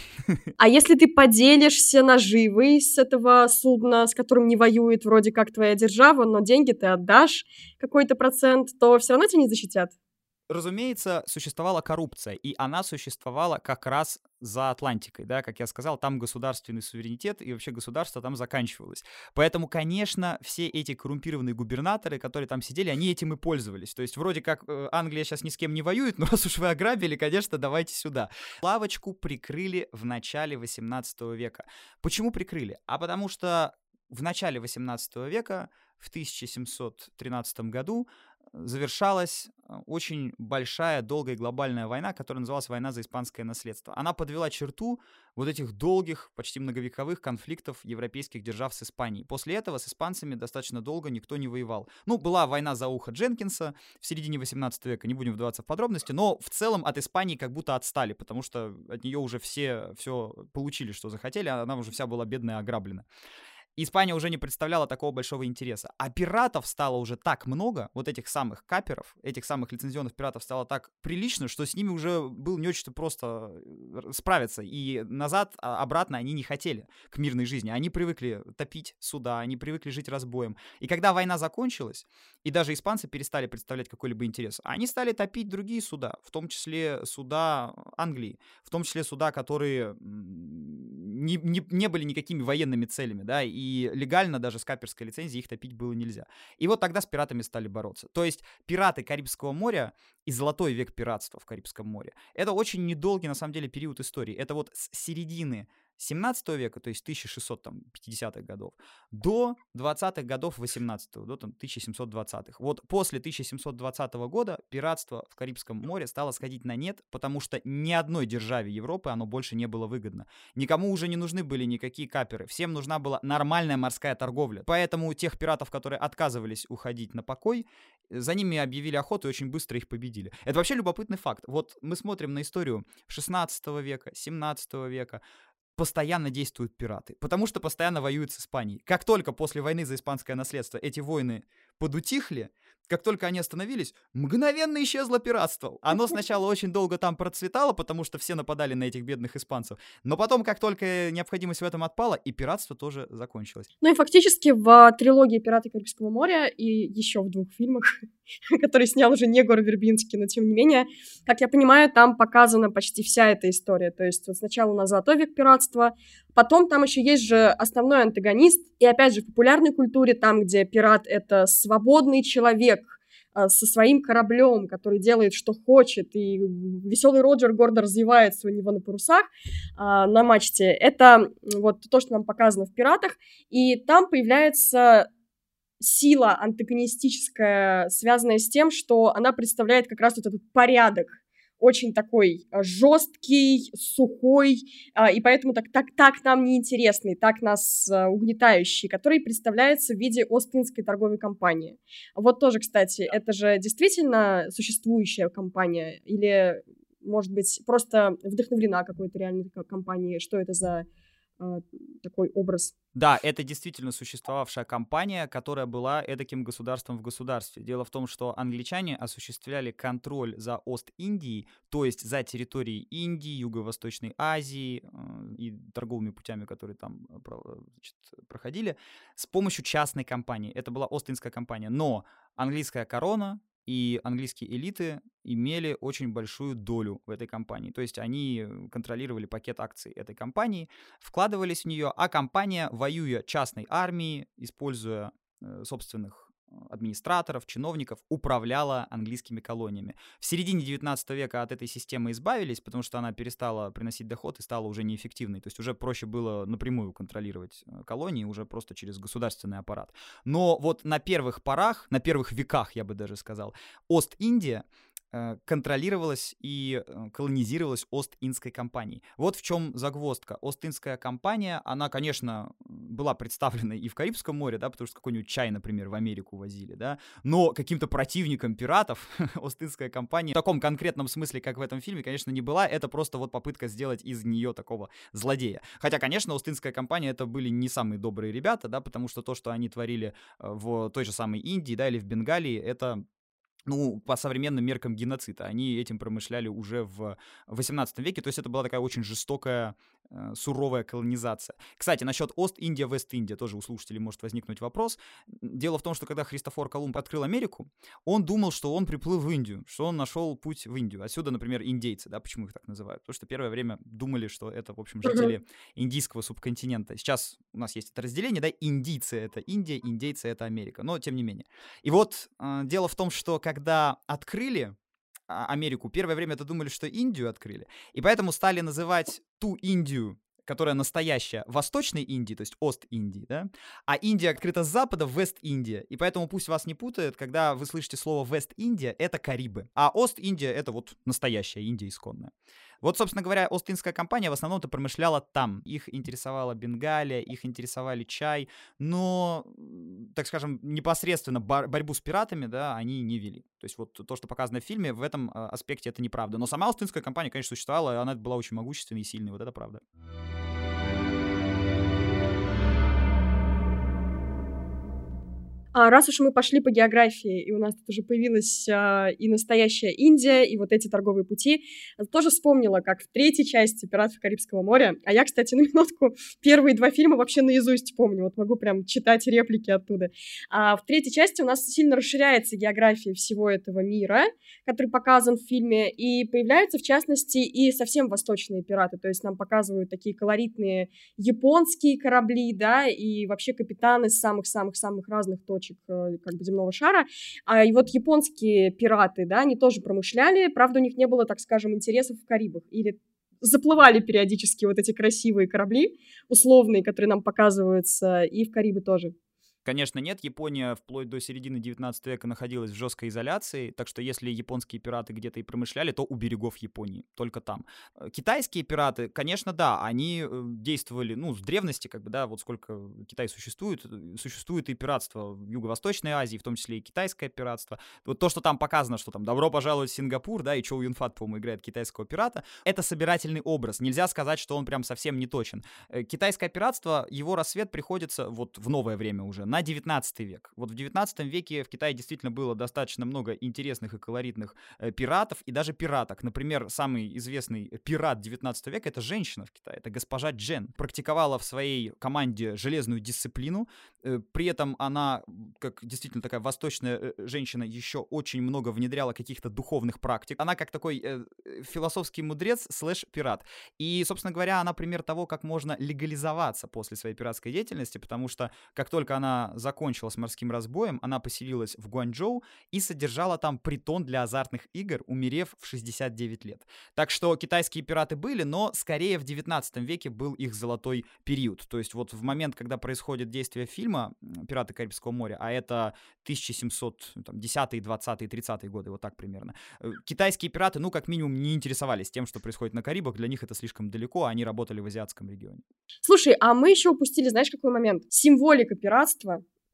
А если ты поделишься наживой с этого судна, с которым не воюет вроде как твоя держава, но деньги ты отдашь какой-то процент, то все равно тебя не защитят? Разумеется, существовала коррупция, и она существовала как раз за Атлантикой, да, как я сказал, там государственный суверенитет, и вообще государство там заканчивалось. Поэтому, конечно, все эти коррумпированные губернаторы, которые там сидели, они этим и пользовались. То есть вроде как э, Англия сейчас ни с кем не воюет, но раз уж вы ограбили, конечно, давайте сюда. Лавочку прикрыли в начале 18 века. Почему прикрыли? А потому что в начале 18 века, в 1713 году, завершалась а, очень большая, долгая глобальная война, которая называлась «Война за испанское наследство». Она подвела черту вот этих долгих, почти многовековых конфликтов европейских держав с Испанией. После этого с испанцами достаточно долго никто не воевал. Ну, была война за ухо Дженкинса в середине 18 века, не будем вдаваться в подробности, но в целом от Испании как будто отстали, потому что от нее уже все все получили, что захотели, а она уже вся была бедная ограблена. Испания уже не представляла такого большого интереса. А пиратов стало уже так много, вот этих самых каперов, этих самых лицензионных пиратов стало так прилично, что с ними уже было не очень просто э, справиться. И назад, а, обратно они не хотели к мирной жизни. Они привыкли топить суда, они привыкли жить разбоем. И когда война закончилась, и даже испанцы перестали представлять какой-либо интерес, они стали топить другие суда, в том числе суда Англии, в том числе суда, которые не, не, не были никакими военными целями, да, и и легально даже с каперской лицензией их топить было нельзя. И вот тогда с пиратами стали бороться. То есть пираты Карибского моря и золотой век пиратства в Карибском море, это очень недолгий на самом деле период истории. Это вот с середины 17 века, то есть 1650-х годов, до 20-х годов 18-го, до там, 1720-х. Вот после 1720 года пиратство в Карибском море стало сходить на нет, потому что ни одной державе Европы оно больше не было выгодно. Никому уже не нужны были никакие каперы, всем нужна была нормальная морская торговля. Поэтому тех пиратов, которые отказывались уходить на покой, за ними объявили охоту и очень быстро их победили. Это вообще любопытный факт. Вот мы смотрим на историю 16 века, 17 века, постоянно действуют пираты, потому что постоянно воюют с Испанией. Как только после войны за испанское наследство эти войны подутихли, как только они остановились, мгновенно исчезло пиратство. Оно сначала очень долго там процветало, потому что все нападали на этих бедных испанцев. Но потом, как только необходимость в этом отпала, и пиратство тоже закончилось. Ну и фактически в трилогии «Пираты Карибского моря» и еще в двух фильмах, которые снял уже не Гор Вербинский, но тем не менее, как я понимаю, там показана почти вся эта история. То есть вот сначала у нас золотой век пиратства, Потом там еще есть же основной антагонист, и опять же в популярной культуре, там, где пират — это свободный человек, а, со своим кораблем, который делает, что хочет, и веселый Роджер гордо развивается у него на парусах, а, на мачте. Это вот то, что нам показано в «Пиратах», и там появляется сила антагонистическая, связанная с тем, что она представляет как раз вот этот порядок, очень такой а, жесткий, сухой, а, и поэтому так, так, так нам неинтересный, так нас а, угнетающий, который представляется в виде Остинской торговой компании. Вот тоже, кстати, это же действительно существующая компания или, может быть, просто вдохновлена какой-то реальной компанией? Что это за э, такой образ. Да, это действительно существовавшая компания, которая была эдаким государством в государстве. Дело в том, что англичане осуществляли контроль за Ост-Индией, то есть за территорией Индии, Юго-Восточной Азии э, и торговыми путями, которые там э, значит, проходили, с помощью частной компании. Это была Ост-Индская компания. Но английская корона и английские элиты имели очень большую долю в этой компании. То есть они контролировали пакет акций этой компании, вкладывались в нее, а компания, воюя частной армией, используя э, собственных администраторов, чиновников управляла английскими колониями. В середине 19 века от этой системы избавились, потому что она перестала приносить доход и стала уже неэффективной. То есть уже проще было напрямую контролировать э, колонии, уже просто через государственный аппарат. Но вот на первых порах, на первых веках, я бы даже сказал, Ост-Индия контролировалась и э, колонизировалась Ост-Индской компанией. Вот в чем загвоздка. Ост-Индская компания, она, конечно, была представлена и в Карибском море, да, потому что какой-нибудь чай, например, в Америку возили, да, но каким-то противником пиратов Ост-Индская компания в таком конкретном смысле, как в этом фильме, конечно, не была. Это просто вот попытка сделать из нее такого злодея. Хотя, конечно, Ост-Индская компания это были не самые добрые ребята, да, потому что то, что они творили э, в той же самой Индии, да, или в Бенгалии, это ну, по современным меркам геноцида. Они этим промышляли уже в 18 веке, то есть это была такая очень жестокая суровая колонизация. Кстати, насчет Ост-Индия, Вест-Индия тоже у слушателей может возникнуть вопрос. Дело в том, что когда Христофор Колумб открыл Америку, он думал, что он приплыл в Индию, что он нашел путь в Индию. Отсюда, например, индейцы, да, почему их так называют? Потому что первое время думали, что это, в общем, жители индийского субконтинента. Сейчас у нас есть это разделение, да, индийцы — это Индия, индейцы — это Америка, но тем не менее. И вот э, дело в том, что когда открыли Америку, первое время это думали, что Индию открыли, и поэтому стали называть ту Индию, которая настоящая, Восточной Индии, то есть Ост-Индии, да, а Индия открыта с запада, Вест-Индия, и поэтому пусть вас не путают, когда вы слышите слово Вест-Индия, это Карибы, а Ост-Индия — это вот настоящая Индия исконная. Вот, собственно говоря, Остинская компания в основном-то промышляла там. Их интересовала Бенгалия, их интересовали чай, но, так скажем, непосредственно бор- борьбу с пиратами, да, они не вели. То есть вот то, что показано в фильме, в этом а, аспекте это неправда. Но сама Остинская компания, конечно, существовала, и она была очень могущественной и сильной, вот это правда. А раз уж мы пошли по географии, и у нас тут уже появилась а, и настоящая Индия, и вот эти торговые пути, тоже вспомнила, как в третьей части «Пиратов Карибского моря», а я, кстати, на минутку первые два фильма вообще наизусть помню, вот могу прям читать реплики оттуда. А в третьей части у нас сильно расширяется география всего этого мира, который показан в фильме, и появляются, в частности, и совсем восточные пираты, то есть нам показывают такие колоритные японские корабли, да, и вообще капитаны самых-самых-самых разных точек точек э, как бы земного шара. А и вот японские пираты, да, они тоже промышляли, правда, у них не было, так скажем, интересов в Карибах. Или заплывали периодически вот эти красивые корабли, условные, которые нам показываются, и в Карибы тоже. Конечно, нет. Япония вплоть до середины 19 века находилась в жесткой изоляции, так что если японские пираты где-то и промышляли, то у берегов Японии, только там. Э, китайские пираты, конечно, да, они э, действовали, ну, с древности, как бы, да, вот сколько Китай существует, э, существует и пиратство в Юго-Восточной Азии, в том числе и китайское пиратство. Вот то, что там показано, что там «Добро пожаловать в Сингапур», да, и Чоу Юнфат, по-моему, играет китайского пирата, это собирательный образ. Нельзя сказать, что он прям совсем не точен. Китайское пиратство, его рассвет приходится вот в новое время уже, на 19 век. Вот в 19 веке в Китае действительно было достаточно много интересных и колоритных э, пиратов и даже пираток. Например, самый известный пират 19 века — это женщина в Китае, это госпожа Джен. Практиковала в своей команде железную дисциплину, э, при этом она, как действительно такая восточная э, женщина, еще очень много внедряла каких-то духовных практик. Она как такой философский мудрец слэш пират. И, собственно говоря, она пример того, как можно легализоваться после своей пиратской деятельности, потому что как только она закончила с морским разбоем, она поселилась в Гуанчжоу и содержала там притон для азартных игр, умерев в 69 лет. Так что китайские пираты были, но скорее в 19 веке был их золотой период. То есть вот в момент, когда происходит действие фильма «Пираты Карибского моря», а это 1710, 20, 30 годы, вот так примерно, э, китайские пираты, ну, как минимум, не интересовались тем, что происходит на Карибах, для них это слишком далеко, а они работали в азиатском регионе. Слушай, а мы еще упустили, знаешь, какой момент? Символика пиратства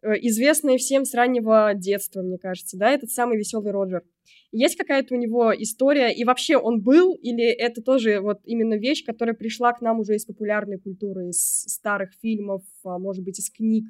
Э, известный всем с раннего детства, мне кажется, да, этот самый веселый Роджер. Есть какая-то у него история, и вообще он был, или это тоже вот именно вещь, которая пришла к нам уже из популярной культуры, из старых фильмов, а, может быть, из книг?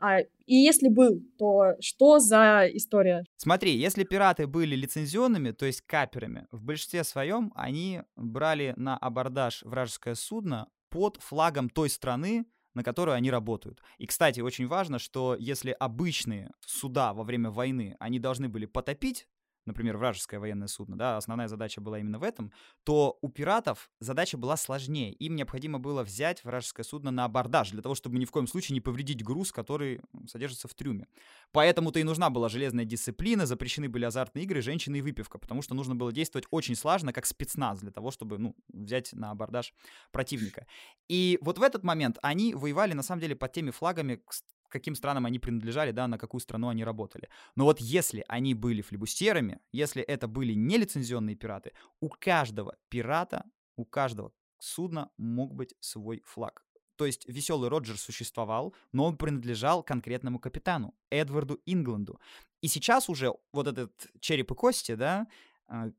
А, и если был, то что за история? Смотри, если пираты были лицензионными, то есть каперами, в большинстве своем они брали на абордаж вражеское судно под флагом той страны, на которую они работают. И, кстати, очень важно, что если обычные суда во время войны, они должны были потопить например, вражеское военное судно, да, основная задача была именно в этом, то у пиратов задача была сложнее. Им необходимо было взять вражеское судно на абордаж для того, чтобы ни в коем случае не повредить груз, который содержится в трюме. Поэтому-то и нужна была железная дисциплина, запрещены были азартные игры, женщины и выпивка, потому что нужно было действовать очень слаженно, как спецназ, для того, чтобы, ну, взять на абордаж противника. И вот в этот момент они воевали, на самом деле, под теми флагами, каким странам они принадлежали, да, на какую страну они работали. Но вот если они были флебустерами, если это были нелицензионные пираты, у каждого пирата, у каждого судна мог быть свой флаг. То есть веселый Роджер существовал, но он принадлежал конкретному капитану, Эдварду Ингланду. И сейчас уже вот этот череп и кости, да,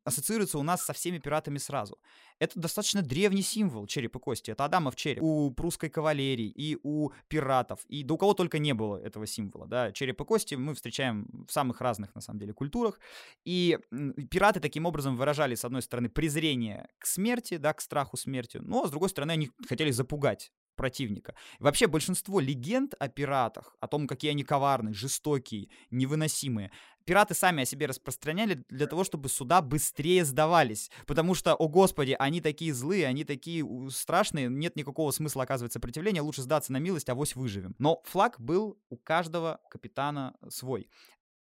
ассоциируется у нас со всеми пиратами сразу. Это достаточно древний символ череп и кости. Это Адамов череп. У прусской кавалерии и у пиратов, и да у кого только не было этого символа. Да? Череп и кости мы встречаем в самых разных, на самом деле, культурах. И пираты таким образом выражали, с одной стороны, презрение к смерти, да, к страху смерти, но, с другой стороны, они хотели запугать противника. вообще большинство легенд о пиратах, о том, какие они коварные, жестокие, невыносимые, пираты сами о себе распространяли для того, чтобы суда быстрее сдавались. Потому что, о господи, они такие злые, они такие страшные, нет никакого смысла оказывать сопротивление, лучше сдаться на милость, авось выживем. Но флаг был у каждого капитана свой.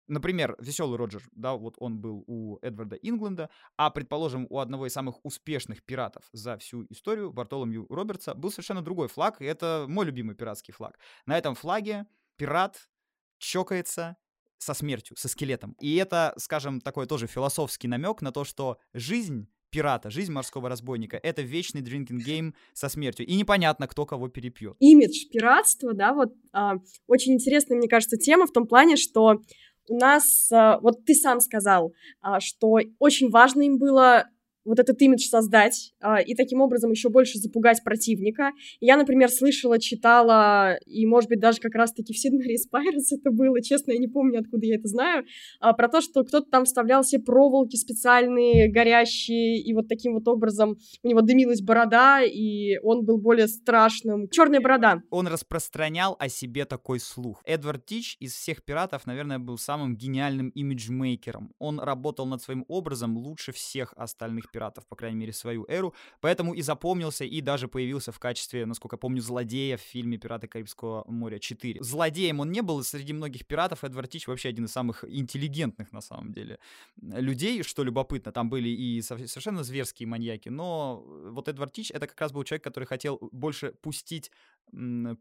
Например, веселый Роджер, да, вот он был у Эдварда Ингленда, а, предположим, у одного из самых успешных пиратов за всю историю, Бартоломью Робертса, был совершенно другой флаг, и это мой любимый пиратский флаг. На этом флаге пират чокается со смертью, со скелетом. И это, скажем, такой тоже философский намек на то, что жизнь пирата, жизнь морского разбойника — это вечный drinking game со смертью. И непонятно, кто кого перепьет. Имидж пиратства, да, вот а, очень интересная, мне кажется, тема в том плане, что у нас, а, вот ты сам сказал, а, что очень важно им было вот этот имидж создать а, и таким образом еще больше запугать противника. Я, например, слышала, читала, и, может быть, даже как раз-таки в Сиднере Спайрес это было, честно, я не помню, откуда я это знаю, а, про то, что кто-то там вставлял себе проволоки специальные, горящие, и вот таким вот образом у него дымилась борода, и он был более страшным. Черная борода. Он распространял о себе такой слух. Эдвард Тич из всех пиратов, наверное, был самым гениальным имиджмейкером. Он работал над своим образом лучше всех остальных пиратов, по крайней мере, свою эру, поэтому и запомнился, и даже появился в качестве, насколько помню, злодея в фильме «Пираты Карибского моря 4». Злодеем он не был, и среди многих пиратов Эдвард Тич вообще один из самых интеллигентных, на самом деле, людей, что любопытно. Там были и совершенно зверские маньяки, но вот Эдвард Тич — это как раз был человек, который хотел больше пустить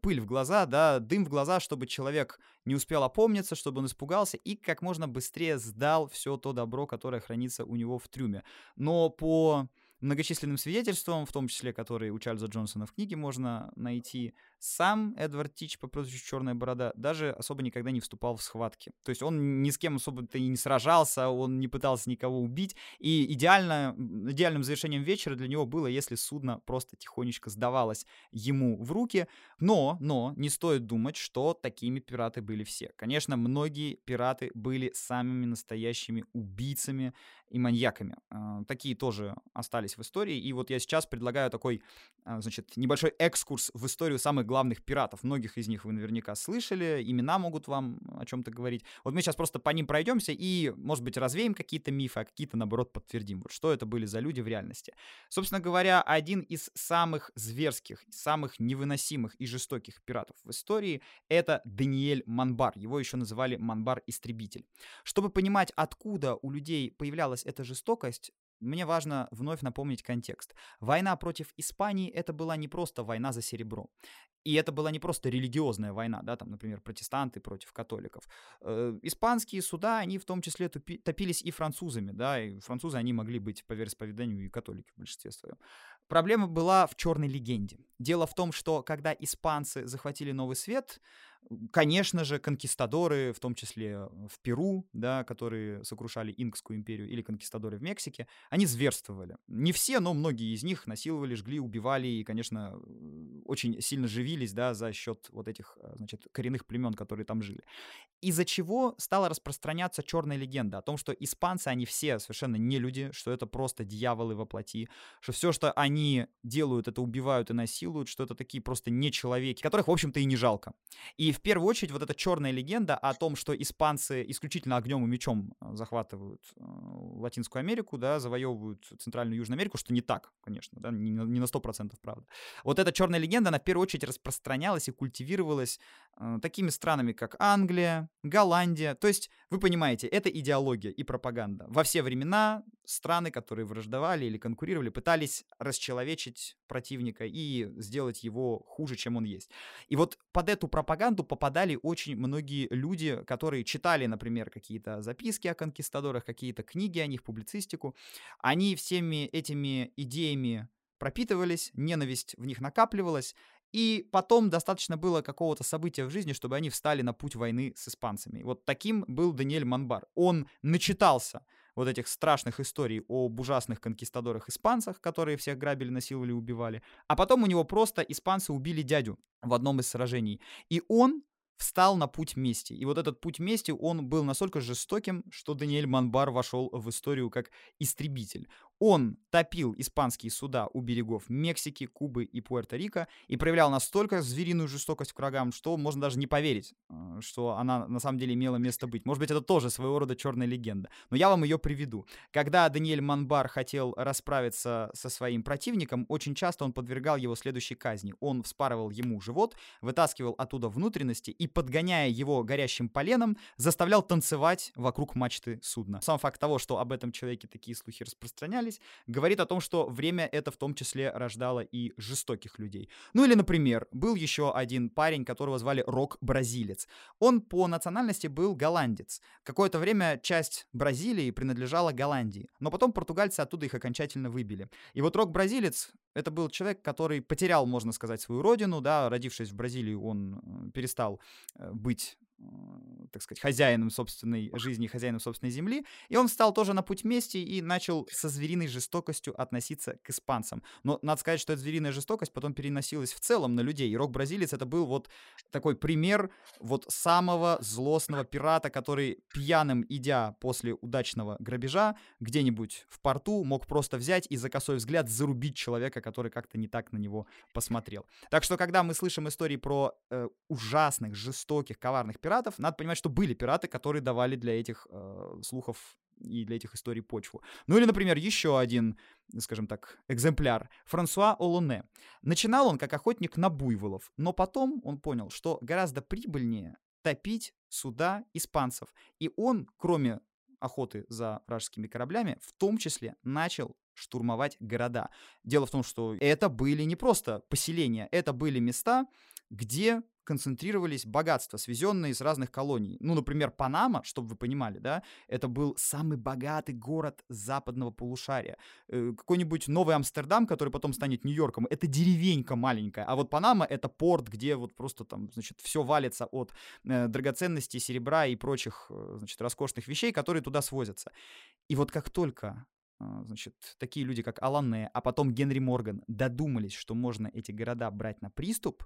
пыль в глаза, да, дым в глаза, чтобы человек не успел опомниться, чтобы он испугался и как можно быстрее сдал все то добро, которое хранится у него в трюме. Но по многочисленным свидетельствам, в том числе, которые у Чарльза Джонсона в книге можно найти, сам Эдвард Тич по прозвищу Черная Борода даже особо никогда не вступал в схватки. То есть он ни с кем особо-то и не сражался, он не пытался никого убить. И идеально, идеальным завершением вечера для него было, если судно просто тихонечко сдавалось ему в руки. Но, но, не стоит думать, что такими пираты были все. Конечно, многие пираты были самыми настоящими убийцами и маньяками. А, такие тоже остались в истории. И вот я сейчас предлагаю такой, а, значит, небольшой экскурс в историю самых главных пиратов. Многих из них вы наверняка слышали, имена могут вам о чем-то говорить. Вот мы сейчас просто по ним пройдемся и, может быть, развеем какие-то мифы, а какие-то, наоборот, подтвердим. Вот что это были за люди в реальности. Собственно говоря, один из самых зверских, самых невыносимых и жестоких пиратов в истории — это Даниэль Манбар. Его еще называли Манбар-истребитель. Чтобы понимать, откуда у людей появлялась эта жестокость, мне важно вновь напомнить контекст. Война против Испании это была не просто война за серебро. И это была не просто религиозная война, да, там, например, протестанты против католиков. Э, испанские суда, они в том числе топились и французами, да, и французы, они могли быть по вероисповеданию и католики в большинстве своем. Проблема была в черной легенде. Дело в том, что когда испанцы захватили Новый Свет, Конечно же, конкистадоры, в том числе в Перу, да, которые сокрушали Инкскую империю, или конкистадоры в Мексике, они зверствовали. Не все, но многие из них насиловали, жгли, убивали и, конечно, очень сильно живились да, за счет вот этих значит, коренных племен, которые там жили. Из-за чего стала распространяться черная легенда о том, что испанцы, они все совершенно не люди, что это просто дьяволы во плоти, что все, что они делают, это убивают и насилуют, что это такие просто не человеки, которых, в общем-то, и не жалко. И в первую очередь вот эта черная легенда о том, что испанцы исключительно огнем и мечом э, захватывают э, Латинскую Америку, да, завоевывают Центральную Южную Америку, что не так, конечно, да, не, не на 100% правда. Вот эта черная легенда, она в первую очередь распространялась и культивировалась э, такими странами, как Англия, Голландия. То есть, вы понимаете, это идеология и пропаганда. Во все времена страны, которые враждовали или конкурировали, пытались расчеловечить противника и сделать его хуже, чем он есть. И вот под эту пропаганду попадали очень многие люди, которые читали, например, какие-то записки о конкистадорах, какие-то книги о них, публицистику. Они всеми этими идеями пропитывались, ненависть в них накапливалась, и потом достаточно было какого-то события в жизни, чтобы они встали на путь войны с испанцами. Вот таким был Даниэль Манбар. Он начитался вот этих страшных историй об ужасных конкистадорах-испанцах, которые всех грабили, насиловали, убивали. А потом у него просто испанцы убили дядю в одном из сражений. И он встал на путь мести. И вот этот путь мести, он был настолько жестоким, что Даниэль Манбар вошел в историю как истребитель. Он топил испанские суда у берегов Мексики, Кубы и Пуэрто-Рико и проявлял настолько звериную жестокость к врагам, что можно даже не поверить, э, что она на самом деле имела место быть. Может быть, это тоже своего рода черная легенда. Но я вам ее приведу. Когда Даниэль Манбар хотел расправиться со своим противником, очень часто он подвергал его следующей казни. Он вспарывал ему живот, вытаскивал оттуда внутренности и, подгоняя его горящим поленом, заставлял танцевать вокруг мачты судна. Сам факт того, что об этом человеке такие слухи распространялись, менялись, говорит о том, что время это в том числе рождало и жестоких людей. Ну или, например, был еще один парень, которого звали Рок-бразилец. Он по национальности был голландец. Какое-то время часть Бразилии принадлежала Голландии, но потом португальцы оттуда их окончательно выбили. И вот Рок-бразилец это был человек, который потерял, можно сказать, свою родину, да, родившись в Бразилии, он э, перестал э, быть так сказать, хозяином собственной жизни, хозяином собственной земли, и он встал тоже на путь мести и начал со звериной жестокостью относиться к испанцам. Но надо сказать, что эта звериная жестокость потом переносилась в целом на людей. И рок-бразилец это был вот такой пример вот самого злостного пирата, который пьяным, идя после удачного грабежа где-нибудь в порту, мог просто взять и за косой взгляд зарубить человека, который как-то не так на него посмотрел. Так что, когда мы слышим истории про э, ужасных, жестоких, коварных пиратов, надо понимать, что были пираты, которые давали для этих э, слухов и для этих историй почву. Ну или, например, еще один, скажем так, экземпляр. Франсуа Олоне. Начинал он как охотник на буйволов, но потом он понял, что гораздо прибыльнее топить суда испанцев. И он, кроме охоты за вражескими кораблями, в том числе начал штурмовать города. Дело в том, что это были не просто поселения, это были места, где концентрировались богатства, свезенные из разных колоний. Ну, например, Панама, чтобы вы понимали, да, это был самый богатый город западного полушария. Э, какой-нибудь Новый Амстердам, который потом станет Нью-Йорком, это деревенька маленькая, а вот Панама это порт, где вот просто там, значит, все валится от э, драгоценностей, серебра и прочих, э, значит, роскошных вещей, которые туда свозятся. И вот как только значит, такие люди, как Алане, а потом Генри Морган додумались, что можно эти города брать на приступ,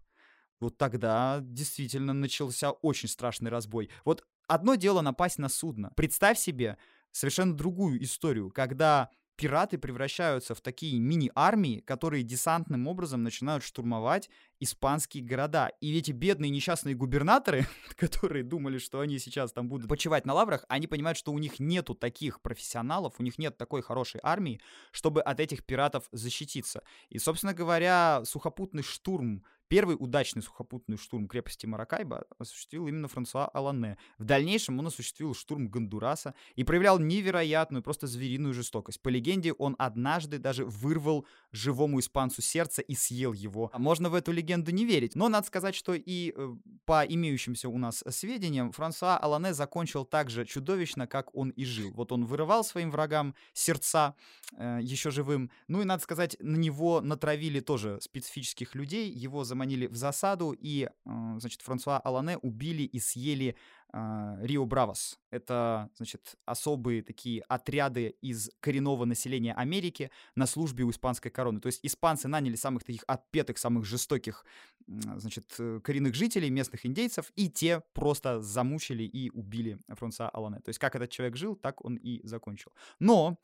вот тогда действительно начался очень страшный разбой. Вот одно дело напасть на судно. Представь себе совершенно другую историю, когда пираты превращаются в такие мини-армии, которые десантным образом начинают штурмовать испанские города. И эти бедные несчастные губернаторы, которые думали, что они сейчас там будут почивать на лаврах, они понимают, что у них нету таких профессионалов, у них нет такой хорошей армии, чтобы от этих пиратов защититься. И, собственно говоря, сухопутный штурм Первый удачный сухопутный штурм крепости Маракайба осуществил именно Франсуа Алане. В дальнейшем он осуществил штурм Гондураса и проявлял невероятную, просто звериную жестокость. По легенде, он однажды даже вырвал живому испанцу сердце и съел его. А можно в эту легенду легенду не верить. Но надо сказать, что и э, по имеющимся у нас сведениям, Франсуа Алане закончил так же чудовищно, как он и жил. Вот он вырывал своим врагам сердца э, еще живым. Ну и, надо сказать, на него натравили тоже специфических людей, его заманили в засаду, и, э, значит, Франсуа Алане убили и съели Рио Бравос. Это, значит, особые такие отряды из коренного населения Америки на службе у испанской короны. То есть испанцы наняли самых таких отпетых, самых жестоких, значит, э, коренных жителей, местных индейцев, и те просто замучили и убили Франсуа Алане. То есть как этот человек жил, так он и закончил. Но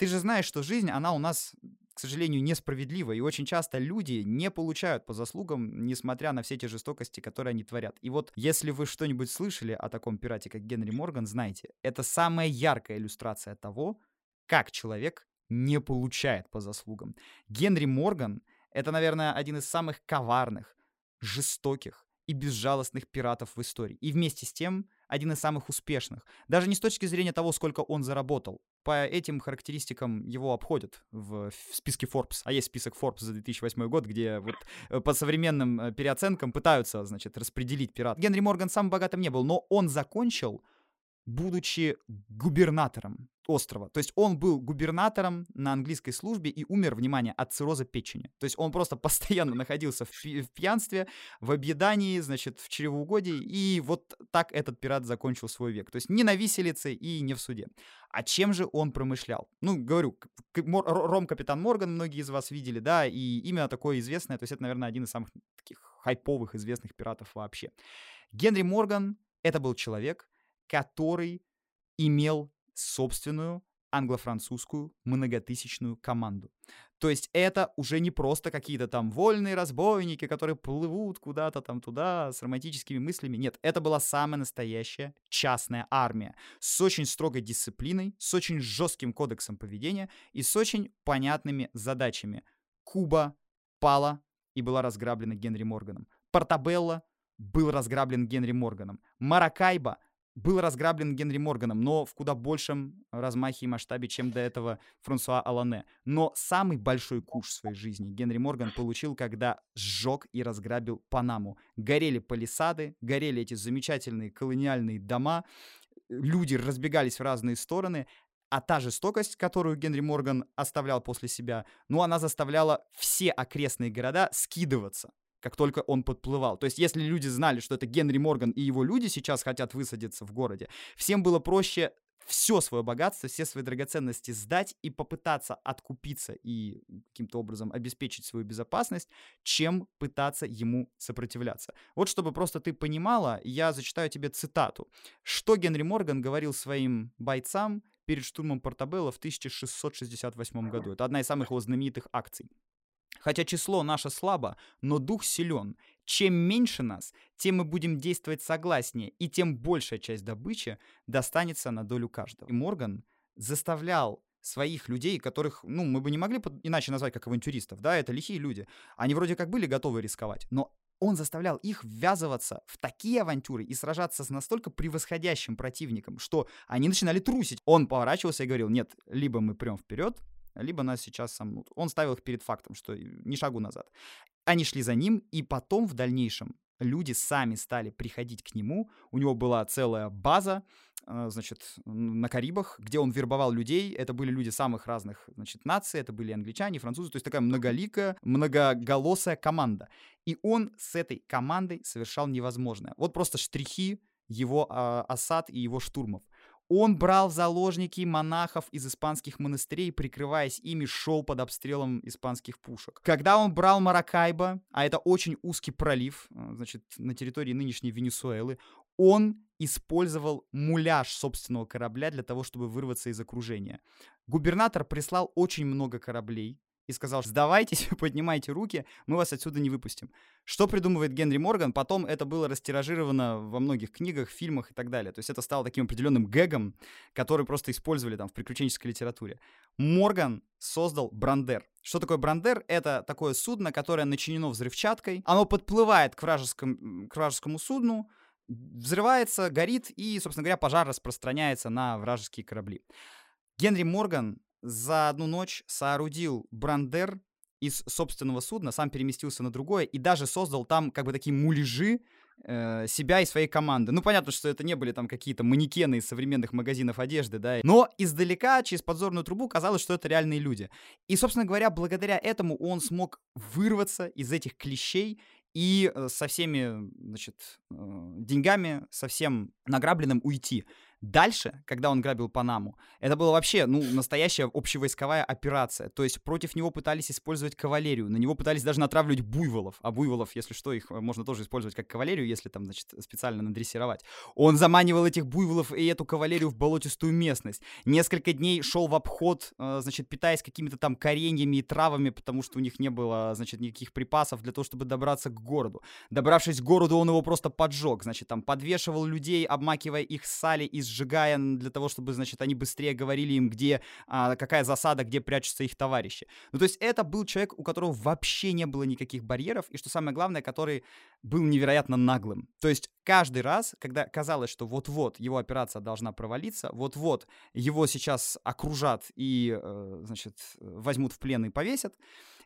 ты же знаешь, что жизнь, она у нас, к сожалению, несправедлива, и очень часто люди не получают по заслугам, несмотря на все те жестокости, которые они творят. И вот если вы что-нибудь слышали о таком пирате, как Генри Морган, знайте, это самая яркая иллюстрация того, как человек не получает по заслугам. Генри Морган — это, наверное, один из самых коварных, жестоких и безжалостных пиратов в истории. И вместе с тем один из самых успешных. Даже не с точки зрения того, сколько он заработал. По этим характеристикам его обходят в, в списке Forbes. А есть список Forbes за 2008 год, где вот э, по современным э, переоценкам пытаются, значит, распределить пират. Генри Морган самым богатым не был, но он закончил будучи губернатором острова. То есть он был губернатором на английской службе и умер, внимание, от цирроза печени. То есть он просто постоянно находился в, пи- в пьянстве, в объедании, значит, в чревоугодии, и вот так этот пират закончил свой век. То есть не на виселице и не в суде. А чем же он промышлял? Ну, говорю, Ром Капитан Морган многие из вас видели, да, и имя такое известное, то есть это, наверное, один из самых таких хайповых известных пиратов вообще. Генри Морган — это был человек, который имел собственную англо-французскую многотысячную команду. То есть это уже не просто какие-то там вольные разбойники, которые плывут куда-то там туда с романтическими мыслями. Нет, это была самая настоящая частная армия с очень строгой дисциплиной, с очень жестким кодексом поведения и с очень понятными задачами. Куба пала и была разграблена Генри Морганом. Портабелла был разграблен Генри Морганом. Маракайба был разграблен Генри Морганом, но в куда большем размахе и масштабе, чем до этого Франсуа Алане. Но самый большой куш в своей жизни Генри Морган получил, когда сжег и разграбил Панаму. Горели палисады, горели эти замечательные колониальные дома, люди разбегались в разные стороны, а та жестокость, которую Генри Морган оставлял после себя, ну, она заставляла все окрестные города скидываться как только он подплывал. То есть, если люди знали, что это Генри Морган и его люди сейчас хотят высадиться в городе, всем было проще все свое богатство, все свои драгоценности сдать и попытаться откупиться и каким-то образом обеспечить свою безопасность, чем пытаться ему сопротивляться. Вот чтобы просто ты понимала, я зачитаю тебе цитату. Что Генри Морган говорил своим бойцам перед штурмом Портабелла в 1668 году. Это одна из самых его знаменитых акций. Хотя число наше слабо, но дух силен. Чем меньше нас, тем мы будем действовать согласнее, и тем большая часть добычи достанется на долю каждого. И Морган заставлял своих людей, которых, ну, мы бы не могли иначе назвать как авантюристов, да, это лихие люди. Они вроде как были готовы рисковать, но он заставлял их ввязываться в такие авантюры и сражаться с настолько превосходящим противником, что они начинали трусить. Он поворачивался и говорил, нет, либо мы прям вперед, либо нас сейчас сомнут. Он ставил их перед фактом, что ни шагу назад. Они шли за ним, и потом в дальнейшем люди сами стали приходить к нему. У него была целая база, э, значит, на Карибах, где он вербовал людей. Это были люди самых разных, значит, наций. Это были англичане, французы. То есть такая многоликая, многоголосая команда. И он с этой командой совершал невозможное. Вот просто штрихи его э, осад и его штурмов. Он брал заложники монахов из испанских монастырей, прикрываясь ими, шел под обстрелом испанских пушек. Когда он брал Маракайбо, а это очень узкий пролив, э, значит, на территории нынешней Венесуэлы, он использовал муляж собственного корабля для того, чтобы вырваться из окружения. Губернатор прислал очень много кораблей, и сказал, сдавайтесь, поднимайте руки, мы вас отсюда не выпустим. Что придумывает Генри Морган? Потом это было растиражировано во многих книгах, фильмах и так далее. То есть это стало таким определенным гэгом, который просто использовали там в приключенческой литературе. Морган создал Брандер. Что такое Брандер? Это такое судно, которое начинено взрывчаткой. Оно подплывает к, вражескому, к вражескому судну, взрывается, горит, и, собственно говоря, пожар распространяется на вражеские корабли. Генри Морган за одну ночь соорудил Брандер из собственного судна сам переместился на другое и даже создал там как бы такие муляжи э, себя и своей команды. Ну, понятно, что это не были там какие-то манекены из современных магазинов одежды, да, но издалека, через подзорную трубу, казалось, что это реальные люди. И, собственно говоря, благодаря этому он смог вырваться из этих клещей и э, со всеми, значит, э, деньгами, со всем награбленным уйти. Дальше, когда он грабил Панаму, это была вообще, ну, настоящая общевойсковая операция. То есть против него пытались использовать кавалерию, на него пытались даже натравливать буйволов. А буйволов, если что, их э, можно тоже использовать как кавалерию, если там, значит, специально надрессировать. Он заманивал этих буйволов и эту кавалерию в болотистую местность. Несколько дней шел в обход, э, значит, питаясь какими-то там кореньями и травами, потому что у них не было, значит, никаких припасов для того, чтобы добраться к городу. Добравшись к городу, он его просто поджег, значит, там подвешивал людей, обмакивая их сали из сжигая для того, чтобы, значит, они быстрее говорили им, где, а, какая засада, где прячутся их товарищи. Ну, то есть это был человек, у которого вообще не было никаких барьеров, и что самое главное, который был невероятно наглым. То есть каждый раз, когда казалось, что вот-вот его операция должна провалиться, вот-вот его сейчас окружат и, э, значит, возьмут в плен и повесят,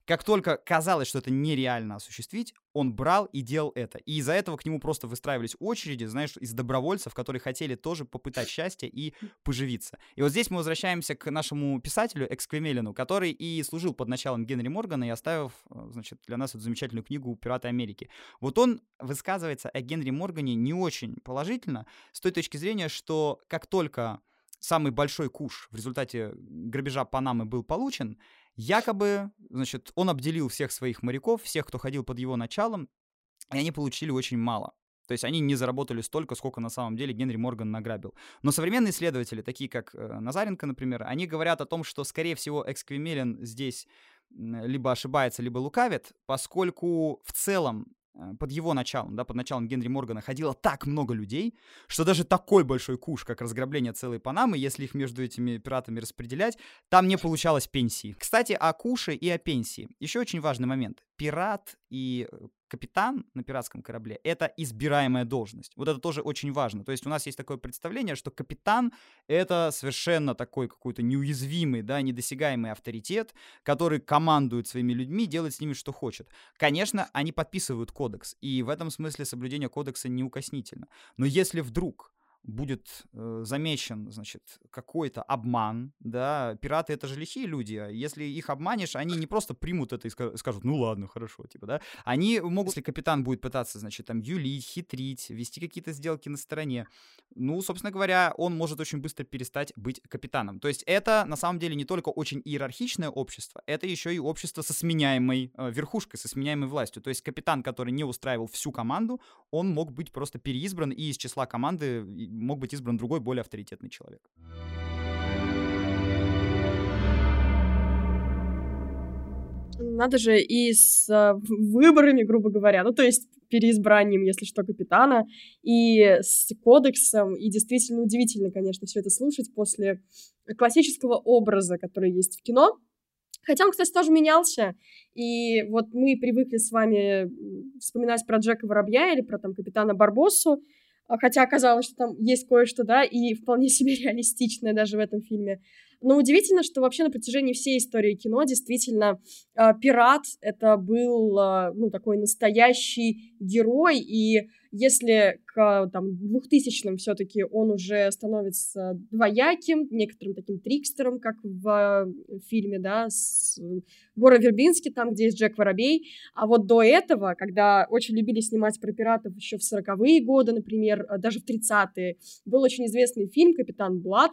как только казалось, что это нереально осуществить, он брал и делал это. И из-за этого к нему просто выстраивались очереди, знаешь, из добровольцев, которые хотели тоже попытать счастье и поживиться. И вот здесь мы возвращаемся к нашему писателю Эксквемелину, который и служил под началом Генри Моргана и оставив, э, значит, для нас эту замечательную книгу «Пираты Америки». Вот он высказывается о Генри Моргане не очень положительно, с той точки зрения, что как только самый большой куш в результате грабежа Панамы был получен, Якобы, значит, он обделил всех своих моряков, всех, кто ходил под его началом, и они получили очень мало. То есть они не заработали столько, сколько на самом деле Генри Морган награбил. Но современные исследователи, такие как э, Назаренко, например, они говорят о том, что, скорее всего, Эксквемелин здесь либо ошибается, либо лукавит, поскольку в целом под его началом, да, под началом Генри Моргана ходило так много людей, что даже такой большой куш, как разграбление целой Панамы, если их между этими пиратами распределять, там не получалось пенсии. Кстати, о куше и о пенсии. Еще очень важный момент. Пират и э, капитан на пиратском корабле — это избираемая должность. Вот это тоже очень важно. То есть у нас есть такое представление, что капитан — это совершенно такой какой-то неуязвимый, да, недосягаемый авторитет, который командует своими людьми, делает с ними, что хочет. Конечно, они подписывают кодекс, и в этом смысле соблюдение кодекса неукоснительно. Но если вдруг будет э, замечен, значит, какой-то обман, да, пираты это же лихие люди, а если их обманешь, они не просто примут это и скажут, ну ладно, хорошо, типа, да, они могут, если капитан будет пытаться, значит, там, юлить, хитрить, вести какие-то сделки на стороне, ну, собственно говоря, он может очень быстро перестать быть капитаном. То есть это, на самом деле, не только очень иерархичное общество, это еще и общество со сменяемой э, верхушкой, со сменяемой властью. То есть капитан, который не устраивал всю команду, он мог быть просто переизбран и из числа команды мог быть избран другой, более авторитетный человек. Надо же и с э, выборами, грубо говоря, ну то есть переизбранием, если что, капитана, и с кодексом, и действительно удивительно, конечно, все это слушать после классического образа, который есть в кино. Хотя он, кстати, тоже менялся, и вот мы привыкли с вами вспоминать про Джека Воробья или про там капитана Барбосу, хотя оказалось, что там есть кое-что, да, и вполне себе реалистичное даже в этом фильме. Но удивительно, что вообще на протяжении всей истории кино действительно э, пират это был э, ну такой настоящий герой, и если к там 2000-м все-таки он уже становится двояким, некоторым таким трикстером, как в фильме, да, с Гора Вербинский, там, где есть Джек Воробей, а вот до этого, когда очень любили снимать про пиратов еще в 40-е годы, например, даже в 30-е, был очень известный фильм «Капитан Блад»,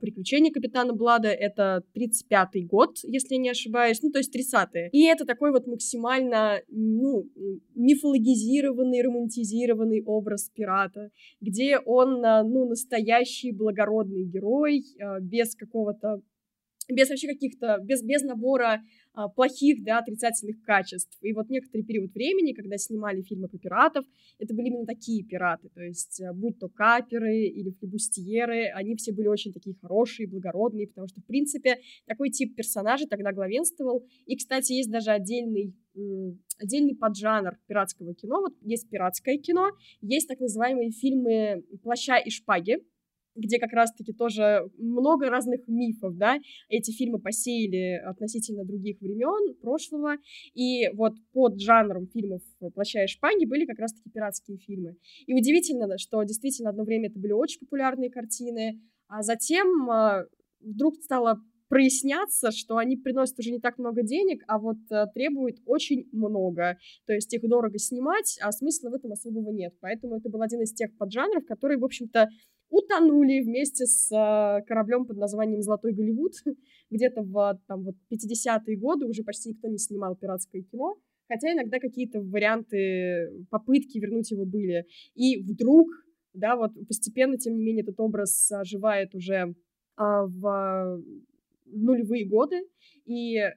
«Приключения капитана Блада». Это 35-й год, если я не ошибаюсь, ну, то есть 30-е. И это такой вот максимально, ну, мифологизированный, романтизированный образ пирата, где он, а, ну, настоящий благородный герой, а, без какого-то без вообще каких-то, без, без набора а, плохих, да, отрицательных качеств. И вот некоторый период времени, когда снимали фильмы про пиратов, это были именно такие пираты, то есть а, будь то каперы или флебустьеры, они все были очень такие хорошие, благородные, потому что, в принципе, такой тип персонажей тогда главенствовал. И, кстати, есть даже отдельный отдельный поджанр пиратского кино. Вот есть пиратское кино, есть так называемые фильмы «Плаща и шпаги», где как раз-таки тоже много разных мифов, да, эти фильмы посеяли относительно других времен прошлого, и вот под жанром фильмов «Плаща и шпаги» были как раз-таки пиратские фильмы. И удивительно, что действительно одно время это были очень популярные картины, а затем а, вдруг стало проясняться, что они приносят уже не так много денег, а вот э, требуют очень много. То есть их дорого снимать, а смысла в этом особого нет. Поэтому это был один из тех поджанров, которые, в общем-то, утонули вместе с э, кораблем под названием «Золотой Голливуд». Где-то в там, вот 50-е годы уже почти никто не снимал пиратское кино, хотя иногда какие-то варианты, попытки вернуть его были. И вдруг, да, вот постепенно, тем не менее, этот образ оживает уже а, в нулевые годы, и э,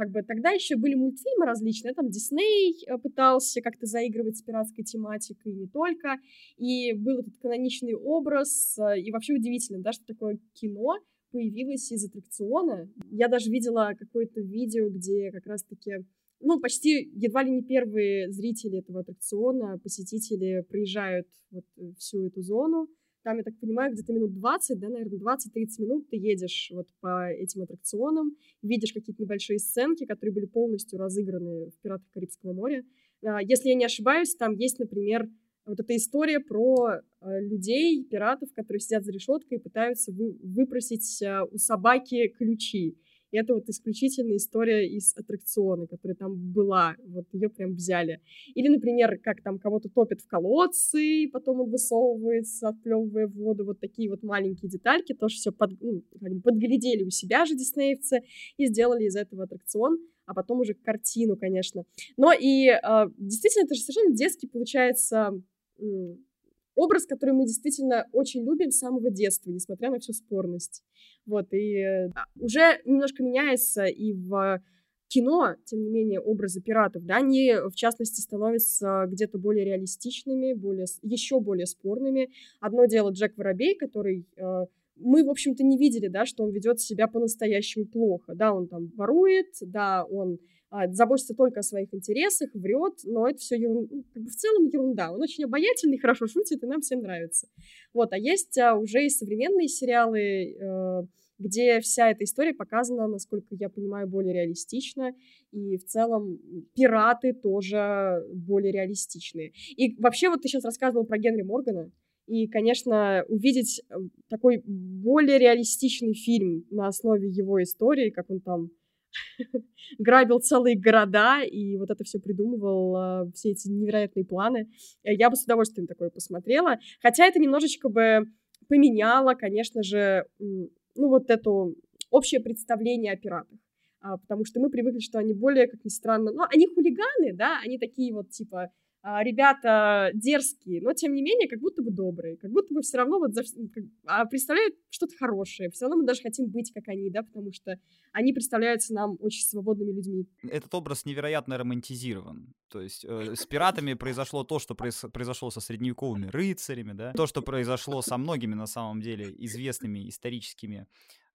как бы тогда еще были мультфильмы различные, там Дисней э, пытался как-то заигрывать с пиратской тематикой, не только, и был этот каноничный образ, э, и вообще удивительно, да, что такое кино появилось из аттракциона. Я даже видела какое-то видео, где как раз-таки ну, почти едва ли не первые зрители этого аттракциона, посетители приезжают вот всю эту зону, там, я так понимаю, где-то минут 20, да, наверное, 20-30 минут ты едешь вот по этим аттракционам, видишь какие-то небольшие сценки, которые были полностью разыграны в «Пиратах Карибского моря». А, если я не ошибаюсь, там есть, например, вот эта история про э, людей, пиратов, которые сидят за решеткой и пытаются вы, выпросить э, у собаки ключи. Это вот исключительно история из аттракциона, которая там была. Вот ее прям взяли. Или, например, как там кого-то топят в колодцы, и потом он высовывается, отплевывая воду. Вот такие вот маленькие детальки. Тоже все под, ну, как бы подглядели у себя же диснеевцы и сделали из этого аттракцион а потом уже картину, конечно. Но и э, действительно, это же совершенно детский получается образ, который мы действительно очень любим с самого детства, несмотря на всю спорность. Вот, и уже немножко меняется и в кино, тем не менее, образы пиратов, да, они, в частности, становятся где-то более реалистичными, более, еще более спорными. Одно дело Джек Воробей, который э, мы, в общем-то, не видели, да, что он ведет себя по-настоящему плохо. Да, он там ворует, да, он заботится только о своих интересах, врет, но это все ерун... Ну, в целом ерунда. Он очень обаятельный, хорошо шутит, и нам всем нравится. Вот, а есть а, уже и современные сериалы, э, где вся эта история показана, насколько я понимаю, более реалистично, и в целом пираты тоже более реалистичные. И вообще вот ты сейчас рассказывал про Генри Моргана, и, конечно, увидеть э, такой более реалистичный фильм на основе его истории, как он там грабил целые города и вот это все придумывал, а, все эти невероятные планы. Э, я бы с удовольствием такое посмотрела. Хотя это немножечко бы поменяло, конечно же, ну вот это общее представление о пиратах. А, потому что мы привыкли, что они более, как ни странно, ну, они хулиганы, да, они такие вот, типа, ребята дерзкие, но тем не менее как будто бы добрые, как будто бы все равно вот за, а представляют что-то хорошее. Все равно мы даже хотим быть как они, да, потому что они представляются нам очень свободными людьми. Этот образ невероятно романтизирован. То есть э, с пиратами произошло то, что произ, произошло со средневековыми рыцарями, да, то, что произошло со многими на самом деле известными историческими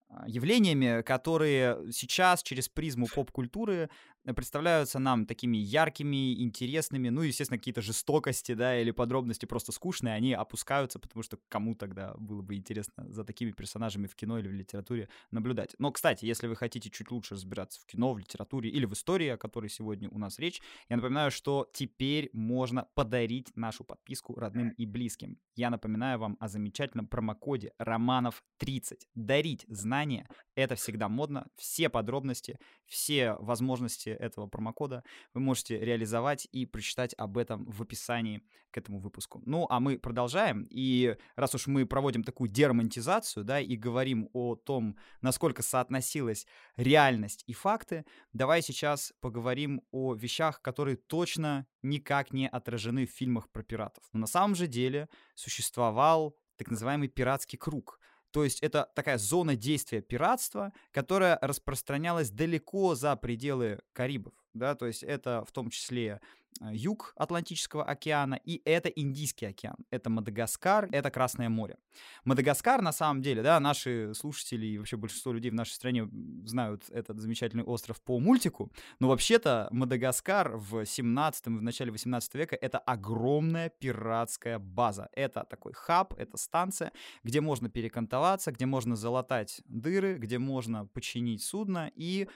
а, явлениями, которые сейчас через призму поп-культуры представляются нам такими яркими, интересными, ну, естественно, какие-то жестокости, да, или подробности просто скучные, они опускаются, потому что кому тогда было бы интересно за такими персонажами в кино или в литературе наблюдать. Но, кстати, если вы хотите чуть лучше разбираться в кино, в литературе или в истории, о которой сегодня у нас речь, я напоминаю, что теперь можно подарить нашу подписку родным и близким. Я напоминаю вам о замечательном промокоде романов30. Дарить знания — это всегда модно. Все подробности, все возможности этого промокода вы можете реализовать и прочитать об этом в описании к этому выпуску. Ну, а мы продолжаем. И раз уж мы проводим такую деромантизацию, да, и говорим о том, насколько соотносилась реальность и факты, давай сейчас поговорим о вещах, которые точно никак не отражены в фильмах про пиратов. Но на самом же деле существовал так называемый пиратский круг — то есть это такая зона действия пиратства, которая распространялась далеко за пределы Карибов. да, то есть это в том числе юг Атлантического океана, и это Индийский океан, это Мадагаскар, это Красное море. Мадагаскар, на самом деле, да, наши слушатели и вообще большинство людей в нашей стране знают этот замечательный остров по мультику, но вообще-то Мадагаскар в 17 в начале 18 века это огромная пиратская база. Это такой хаб, это станция, где можно перекантоваться, где можно залатать дыры, где можно починить судно и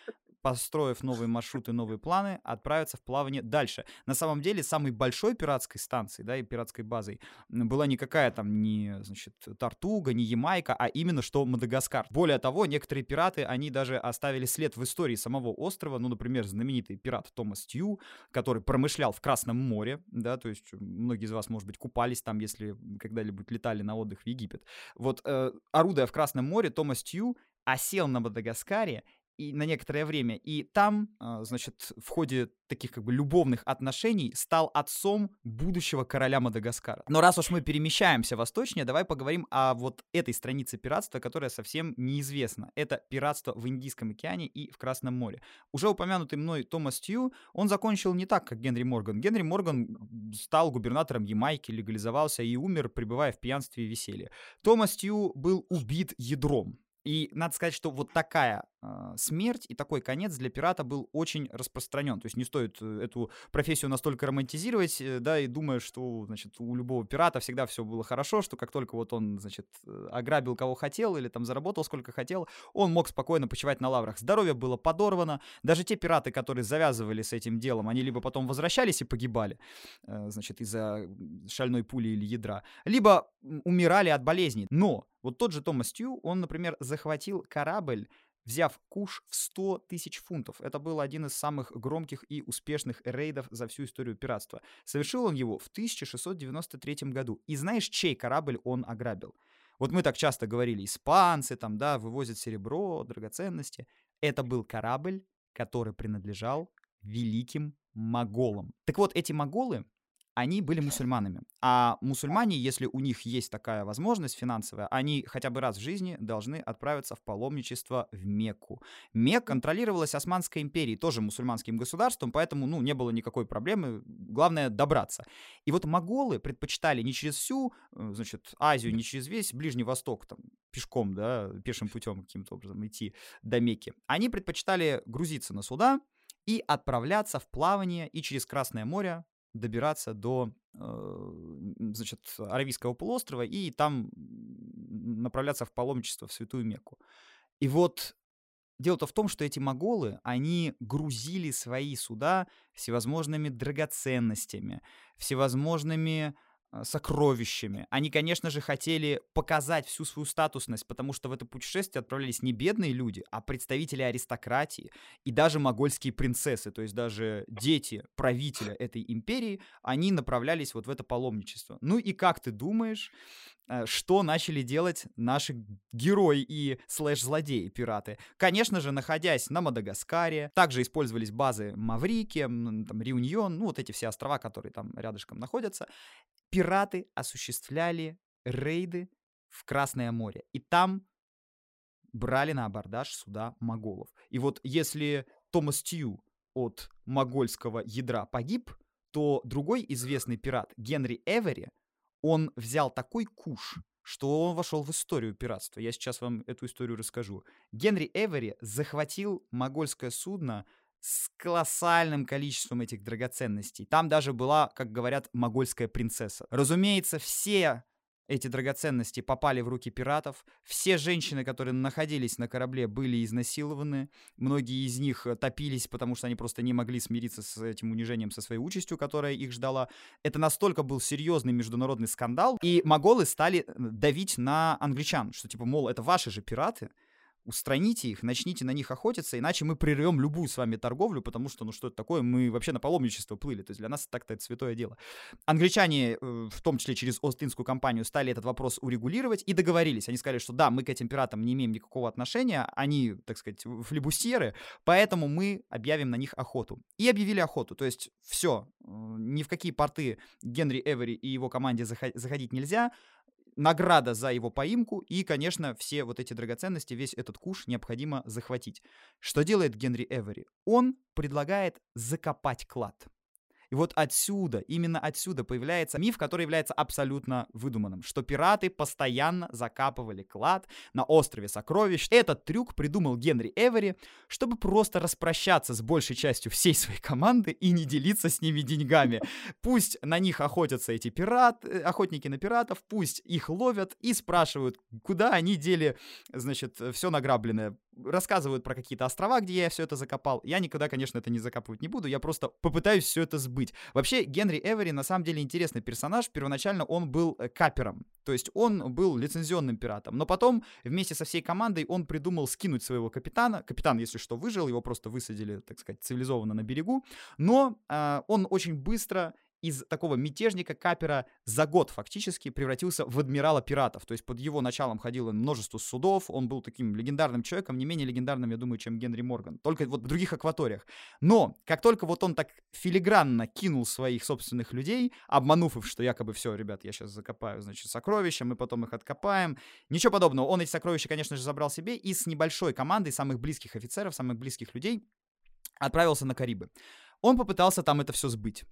построив новые маршруты, новые планы, отправиться в плавание дальше. На самом деле, самой большой пиратской станцией, да, и пиратской базой была никакая там не, значит, Тартуга, не Ямайка, а именно что Мадагаскар. Более того, некоторые пираты, они даже оставили след в истории самого острова, ну, например, знаменитый пират Томас Тью, который промышлял в Красном море, да, то есть многие из вас, может быть, купались там, если когда-либо летали на отдых в Египет. Вот, э, орудуя в Красном море, Томас Тью осел на Мадагаскаре и на некоторое время. И там, а, значит, в ходе таких как бы любовных отношений стал отцом будущего короля Мадагаскара. Но раз уж мы перемещаемся восточнее, давай поговорим о вот этой странице пиратства, которая совсем неизвестна. Это пиратство в Индийском океане и в Красном море. Уже упомянутый мной Томас Тью, он закончил не так, как Генри Морган. Генри Морган стал губернатором Ямайки, легализовался и умер, пребывая в пьянстве и веселье. Томас Тью был убит ядром. И надо сказать, что вот такая э, смерть и такой конец для пирата был очень распространен. То есть не стоит э, эту профессию настолько романтизировать, э, да, и думая, что, значит, у любого пирата всегда все было хорошо, что как только вот он, значит, э, ограбил кого хотел или там заработал сколько хотел, он мог спокойно почивать на лаврах. Здоровье было подорвано. Даже те пираты, которые завязывали с этим делом, они либо потом возвращались и погибали, э, значит, из-за шальной пули или ядра, либо умирали от болезней. Но вот тот же Томас Тью, он, например, захватил корабль, взяв куш в 100 тысяч фунтов. Это был один из самых громких и успешных рейдов за всю историю пиратства. Совершил он его в 1693 году. И знаешь, чей корабль он ограбил? Вот мы так часто говорили, испанцы там, да, вывозят серебро, драгоценности. Это был корабль, который принадлежал великим моголам. Так вот, эти моголы, они были мусульманами. А мусульмане, если у них есть такая возможность финансовая, они хотя бы раз в жизни должны отправиться в паломничество в Мекку. Мек контролировалась Османской империей, тоже мусульманским государством, поэтому, ну, не было никакой проблемы, главное добраться. И вот моголы предпочитали не через всю, э, значит, Азию, не через весь Ближний Восток, там, пешком, да, пешим путем каким-то образом идти до Мекки. Они предпочитали грузиться на суда, и отправляться в плавание и через Красное море добираться до, э, значит, Аравийского полуострова и там направляться в паломничество в Святую Мекку. И вот дело-то в том, что эти моголы, они грузили свои суда всевозможными драгоценностями, всевозможными сокровищами. Они, конечно же, хотели показать всю свою статусность, потому что в это путешествие отправлялись не бедные люди, а представители аристократии и даже могольские принцессы, то есть даже дети правителя этой империи, они направлялись вот в это паломничество. Ну и как ты думаешь, э, что начали делать наши герои и слэш-злодеи, пираты. Конечно же, находясь на Мадагаскаре, также использовались базы Маврики, там, Реуньон, ну, вот эти все острова, которые там рядышком находятся пираты осуществляли рейды в Красное море. И там брали на абордаж суда моголов. И вот если Томас Тью от могольского ядра погиб, то другой известный пират Генри Эвери, он взял такой куш, что он вошел в историю пиратства. Я сейчас вам эту историю расскажу. Генри Эвери захватил могольское судно с колоссальным количеством этих драгоценностей. Там даже была, как говорят, могольская принцесса. Разумеется, все эти драгоценности попали в руки пиратов. Все женщины, которые находились на корабле, были изнасилованы. Многие из них э, топились, потому что они просто не могли смириться с этим унижением, со своей участью, которая их ждала. Это настолько был серьезный международный скандал. И моголы стали э, давить на англичан, что типа, мол, это ваши же пираты, устраните их, начните на них охотиться, иначе мы прервем любую с вами торговлю, потому что, ну что это такое, мы вообще на паломничество плыли, то есть для нас так-то это святое дело. Англичане, э, в том числе через Остинскую компанию, стали этот вопрос урегулировать и договорились. Они сказали, что да, мы к этим пиратам не имеем никакого отношения, они, так сказать, флебусьеры, поэтому мы объявим на них охоту. И объявили охоту, то есть все, э, ни в какие порты Генри Эвери и его команде заходить нельзя, награда за его поимку, и, конечно, все вот эти драгоценности, весь этот куш необходимо захватить. Что делает Генри Эвери? Он предлагает закопать клад. И вот отсюда, именно отсюда появляется миф, который является абсолютно выдуманным, что пираты постоянно закапывали клад на острове Сокровищ. Этот трюк придумал Генри Эвери, чтобы просто распрощаться с большей частью всей своей команды и не делиться с ними деньгами. Пусть на них охотятся эти пираты, э, охотники на пиратов, пусть их ловят и спрашивают, куда они дели, значит, все награбленное рассказывают про какие-то острова, где я все это закопал. Я никогда, конечно, это не закапывать не буду, я просто попытаюсь все это сбыть. Вообще, Генри Эвери на самом деле интересный персонаж. Первоначально он был э, капером, то есть он был лицензионным пиратом. Но потом вместе со всей командой он придумал скинуть своего капитана. Капитан, если что, выжил, его просто высадили, так сказать, цивилизованно на берегу. Но э, он очень быстро из такого мятежника Капера за год фактически превратился в адмирала пиратов. То есть под его началом ходило множество судов, он был таким легендарным человеком, не менее легендарным, я думаю, чем Генри Морган. Только вот в других акваториях. Но как только вот он так филигранно кинул своих собственных людей, обманув их, что якобы все, ребят, я сейчас закопаю, значит, сокровища, мы потом их откопаем. Ничего подобного. Он эти сокровища, конечно же, забрал себе и с небольшой командой самых близких офицеров, самых близких людей отправился на Карибы. Он попытался там это все сбыть.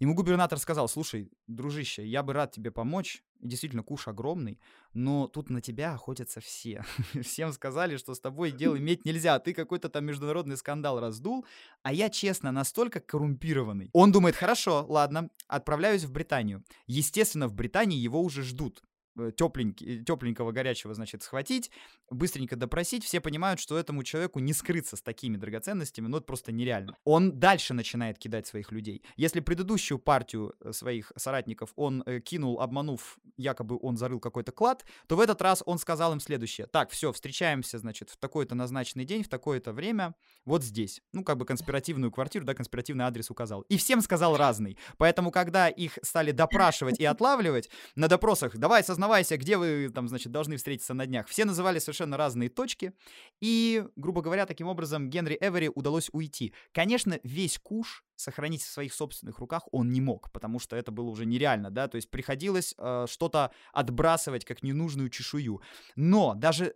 Ему губернатор сказал, слушай, дружище, я бы рад тебе помочь, и действительно куш огромный, но тут на тебя охотятся все. Всем сказали, что с тобой дел иметь нельзя, ты какой-то там международный скандал раздул, а я, честно, настолько коррумпированный. Он думает, хорошо, ладно, отправляюсь в Британию. Естественно, в Британии его уже ждут. Э, тепленького горячего, значит, схватить, быстренько допросить. Все понимают, что этому человеку не скрыться с такими драгоценностями, ну это просто нереально. Он дальше начинает кидать своих людей. Если предыдущую партию э, своих соратников он э, кинул, обманув, якобы он зарыл какой-то клад, то в этот раз он сказал им следующее. Так, все, встречаемся, значит, в такой-то назначенный день, в такое-то время, вот здесь. Ну, как бы конспиративную квартиру, да, конспиративный адрес указал. И всем сказал разный. Поэтому, когда их стали допрашивать и отлавливать, на допросах, давай, сознавайся, признавайся, где вы там, значит, должны встретиться на днях. Все называли совершенно разные точки, и, грубо говоря, таким образом Генри Эвери удалось уйти. Конечно, весь куш сохранить в своих собственных руках он не мог, потому что это было уже нереально, да, то есть приходилось э, что-то отбрасывать как ненужную чешую. Но даже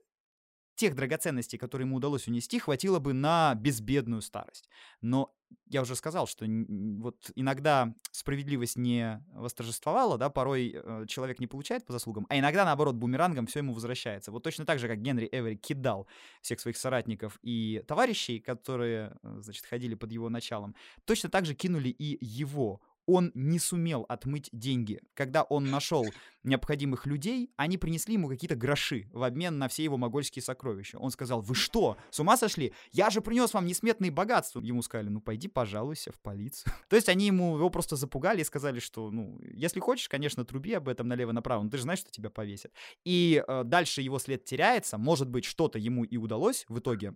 тех драгоценностей, которые ему удалось унести, хватило бы на безбедную старость. Но я уже сказал, что вот иногда справедливость не восторжествовала, да, порой э, человек не получает по заслугам, а иногда, наоборот, бумерангом все ему возвращается. Вот точно так же, как Генри Эвери кидал всех своих соратников и товарищей, которые, э, значит, ходили под его началом, точно так же кинули и его он не сумел отмыть деньги. Когда он нашел необходимых людей, они принесли ему какие-то гроши в обмен на все его могольские сокровища. Он сказал, вы что, с ума сошли? Я же принес вам несметные богатства. Ему сказали, ну пойди пожалуйся в полицию. То есть они ему его просто запугали и сказали, что, ну, если хочешь, конечно, труби об этом налево-направо, но ты же знаешь, что тебя повесят. И э, дальше его след теряется, может быть, что-то ему и удалось в итоге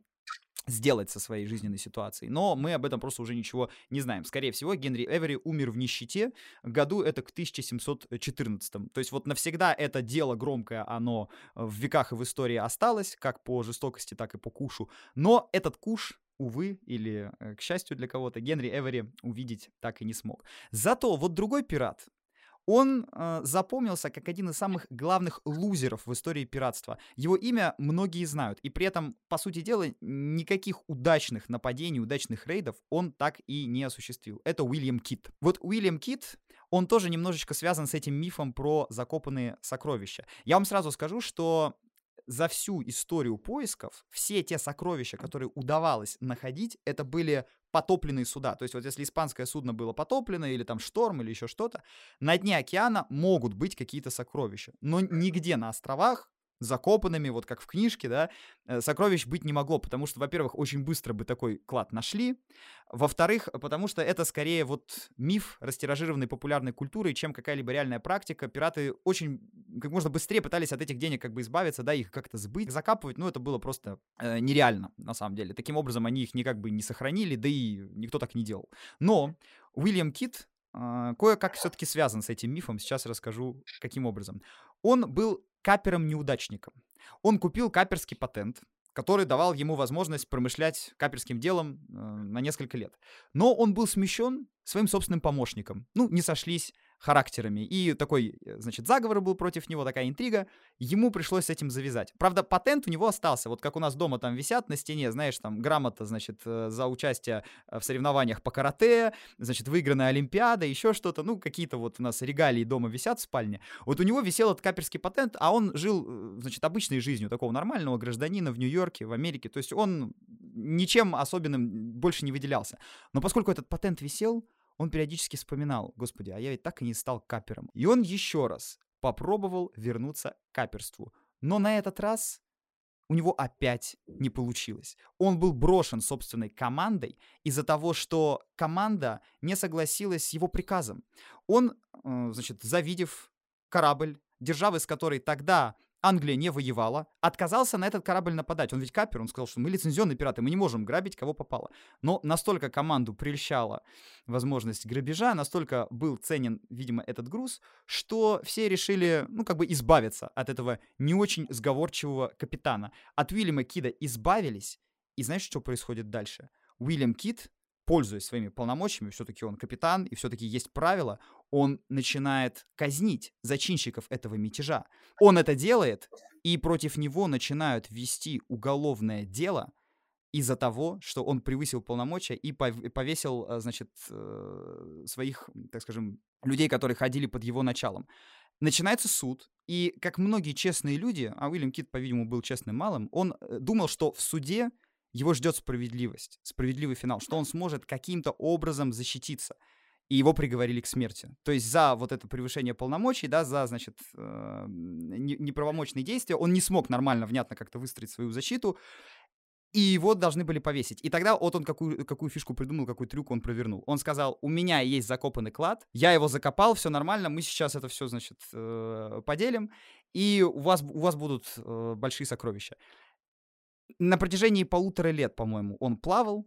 сделать со своей жизненной ситуацией. Но мы об этом просто уже ничего не знаем. Скорее всего, Генри Эвери умер в нищете. Году это к 1714. То есть вот навсегда это дело громкое, оно в веках и в истории осталось, как по жестокости, так и по кушу. Но этот куш увы, или э, к счастью для кого-то, Генри Эвери увидеть так и не смог. Зато вот другой пират, он э, запомнился как один из самых главных лузеров в истории пиратства. Его имя многие знают, и при этом, по сути дела, никаких удачных нападений, удачных рейдов он так и не осуществил. Это Уильям Кит. Вот Уильям Кит, он тоже немножечко связан с этим мифом про закопанные сокровища. Я вам сразу скажу, что за всю историю поисков все те сокровища, которые удавалось находить, это были потопленные суда. То есть вот если испанское судно было потоплено, или там шторм, или еще что-то, на дне океана могут быть какие-то сокровища. Но нигде на островах закопанными, вот как в книжке, да, э, сокровищ быть не могло, потому что, во-первых, очень быстро бы такой клад нашли, во-вторых, потому что это скорее вот миф растиражированной популярной культурой, чем какая-либо реальная практика. Пираты очень как можно быстрее пытались от этих денег как бы избавиться, да, их как-то сбыть, закапывать, ну, это было просто э, нереально, на самом деле. Таким образом, они их никак бы не сохранили, да и никто так не делал. Но Уильям Кит э, кое-как все-таки связан с этим мифом, сейчас расскажу, каким образом. Он был капером-неудачником. Он купил каперский патент, который давал ему возможность промышлять каперским делом э, на несколько лет. Но он был смещен своим собственным помощником. Ну, не сошлись характерами, и такой, э, значит, заговор был против него, такая интрига, ему пришлось с этим завязать. Правда, патент у него остался, вот как у нас дома там висят на стене, знаешь, там грамота, значит, э, за участие э, в соревнованиях по карате, значит, выигранная Олимпиада, еще что-то, ну, какие-то вот у нас регалии дома висят в спальне. Вот у него висел этот каперский патент, а он жил, значит, обычной жизнью такого нормального гражданина в Нью-Йорке, в Америке, то есть он ничем особенным больше не выделялся. Но поскольку этот патент висел, он периодически вспоминал, господи, а я ведь так и не стал капером. И он еще раз попробовал вернуться к каперству. Но на этот раз у него опять не получилось. Он был брошен собственной командой из-за того, что команда не согласилась с его приказом. Он, э, значит, завидев корабль, державы с которой тогда Англия не воевала, отказался на этот корабль нападать. Он ведь капер, он сказал, что мы лицензионные пираты, мы не можем грабить кого попало. Но настолько команду прельщала возможность грабежа, настолько был ценен, видимо, этот груз, что все решили, ну, как бы избавиться от этого не очень сговорчивого капитана. От Уильяма Кида избавились, и знаешь, что происходит дальше? Уильям Кид пользуясь своими полномочиями, все-таки он капитан, и все-таки есть правила, он начинает казнить зачинщиков этого мятежа. Он это делает, и против него начинают вести уголовное дело из-за того, что он превысил полномочия и повесил, э, значит, э, своих, так скажем, людей, которые ходили под его началом. Начинается суд, и как многие честные люди, а Уильям Кит, по-видимому, был честным малым, он э, думал, что в суде его ждет справедливость, справедливый финал, что он сможет каким-то образом защититься. И его приговорили к смерти. То есть за вот это превышение полномочий, да, за, значит, э, неправомочные действия, он не смог нормально, внятно как-то выстроить свою защиту, и его должны были повесить. И тогда вот он какую, какую фишку придумал, какой трюк он провернул. Он сказал, у меня есть закопанный клад, я его закопал, все нормально, мы сейчас это все, значит, э, поделим, и у вас, у вас будут э, большие сокровища на протяжении полутора лет, по-моему, он плавал,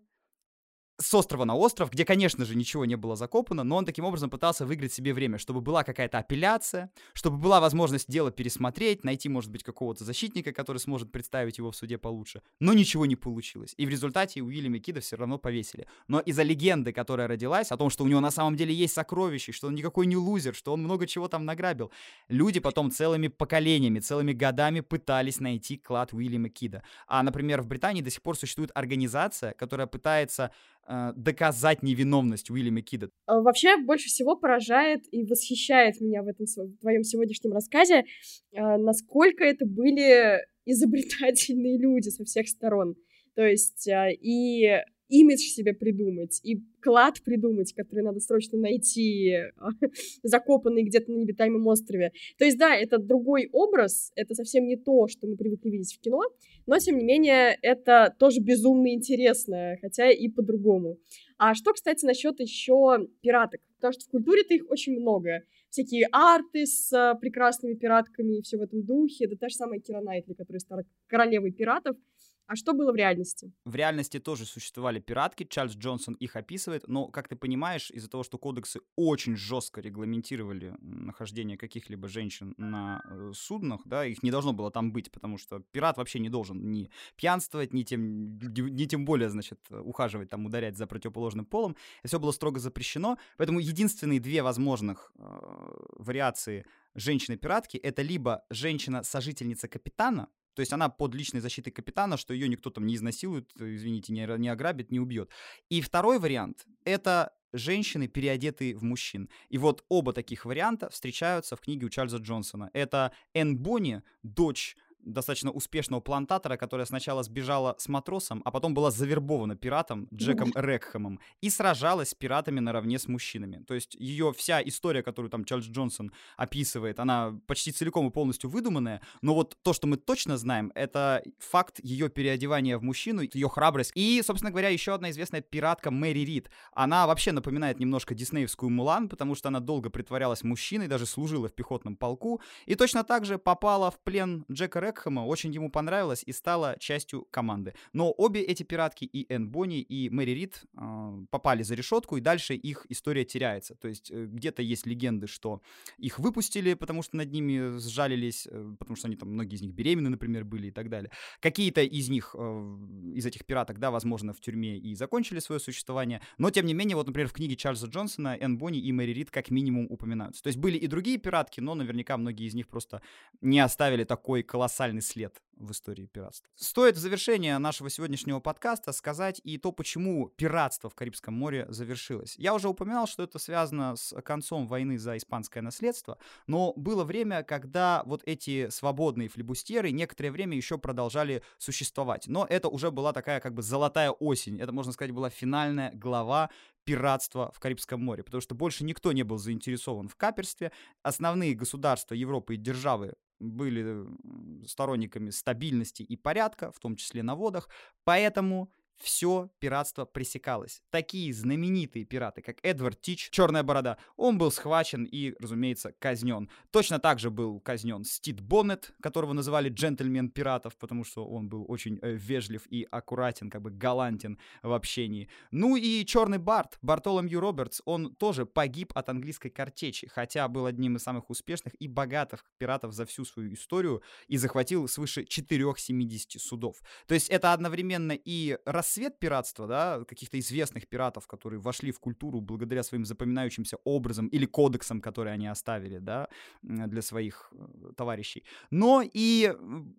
с острова на остров, где, конечно же, ничего не было закопано, но он таким образом пытался выиграть себе время, чтобы была какая-то апелляция, чтобы была возможность дело пересмотреть, найти, может быть, какого-то защитника, который сможет представить его в суде получше. Но ничего не получилось. И в результате Уильяма Кида все равно повесили. Но из-за легенды, которая родилась, о том, что у него на самом деле есть сокровища, что он никакой не лузер, что он много чего там награбил, люди потом целыми поколениями, целыми годами пытались найти клад Уильяма Кида. А, например, в Британии до сих пор существует организация, которая пытается доказать невиновность Уильяма Кида. А, вообще, больше всего поражает и восхищает меня в этом в твоем сегодняшнем рассказе, э, насколько это были изобретательные люди со всех сторон. То есть э, и имидж себе придумать, и клад придумать, который надо срочно найти, закопанный где-то на необитаемом острове. То есть, да, это другой образ, это совсем не то, что мы привыкли видеть в кино, но, тем не менее, это тоже безумно интересно, хотя и по-другому. А что, кстати, насчет еще пираток? Потому что в культуре-то их очень много. Всякие арты с а, прекрасными пиратками и все в этом духе. Да та же самая Кира Найтли, которая стала королевой пиратов. А что было в реальности? В реальности тоже существовали пиратки, Чарльз Джонсон их описывает, но, как ты понимаешь, из-за того, что кодексы очень жестко регламентировали нахождение каких-либо женщин на э, суднах, да, их не должно было там быть, потому что пират вообще не должен ни пьянствовать, ни тем, ни тем более, значит, ухаживать, там, ударять за противоположным полом. Это все было строго запрещено, поэтому единственные две возможных э, вариации женщины-пиратки — это либо женщина-сожительница капитана, то есть она под личной защитой капитана, что ее никто там не изнасилует, извините, не, не ограбит, не убьет. И второй вариант — это женщины, переодетые в мужчин. И вот оба таких варианта встречаются в книге у Чарльза Джонсона. Это Энн Бонни, дочь достаточно успешного плантатора, которая сначала сбежала с матросом, а потом была завербована пиратом Джеком Рекхэмом и сражалась с пиратами наравне с мужчинами. То есть ее вся история, которую там Чарльз Джонсон описывает, она почти целиком и полностью выдуманная, но вот то, что мы точно знаем, это факт ее переодевания в мужчину, ее храбрость. И, собственно говоря, еще одна известная пиратка Мэри Рид. Она вообще напоминает немножко диснеевскую Мулан, потому что она долго притворялась мужчиной, даже служила в пехотном полку, и точно так же попала в плен Джека Рекхэма Бекхэма, очень ему понравилось и стала частью команды. Но обе эти пиратки, и Энн Бонни, и Мэри Рид, э, попали за решетку, и дальше их история теряется. То есть э, где-то есть легенды, что их выпустили, потому что над ними сжалились, э, потому что они там, многие из них беременны, например, были и так далее. Какие-то из них, э, из этих пираток, да, возможно, в тюрьме и закончили свое существование, но, тем не менее, вот, например, в книге Чарльза Джонсона Энн Бонни и Мэри Рид как минимум упоминаются. То есть были и другие пиратки, но наверняка многие из них просто не оставили такой колоссальный след в истории пиратства. Стоит в завершение нашего сегодняшнего подкаста сказать и то, почему пиратство в Карибском море завершилось. Я уже упоминал, что это связано с концом войны за испанское наследство, но было время, когда вот эти свободные флебустеры некоторое время еще продолжали существовать. Но это уже была такая как бы золотая осень. Это, можно сказать, была финальная глава пиратства в Карибском море, потому что больше никто не был заинтересован в каперстве. Основные государства Европы и державы были сторонниками стабильности и порядка, в том числе на водах, поэтому все пиратство пресекалось. Такие знаменитые пираты, как Эдвард Тич, Черная борода, он был схвачен и, разумеется, казнен. Точно так же был казнен Стит Боннет, которого называли джентльмен пиратов, потому что он был очень э, вежлив и аккуратен, как бы галантен в общении. Ну и Черный Барт, Бартоломью Робертс, он тоже погиб от английской картечи, хотя был одним из самых успешных и богатых пиратов за всю свою историю и захватил свыше 470 судов. То есть это одновременно и рассвет пиратства, да, каких-то известных пиратов, которые вошли в культуру благодаря своим запоминающимся образом или кодексам, которые они оставили, да, для своих э, товарищей. Но и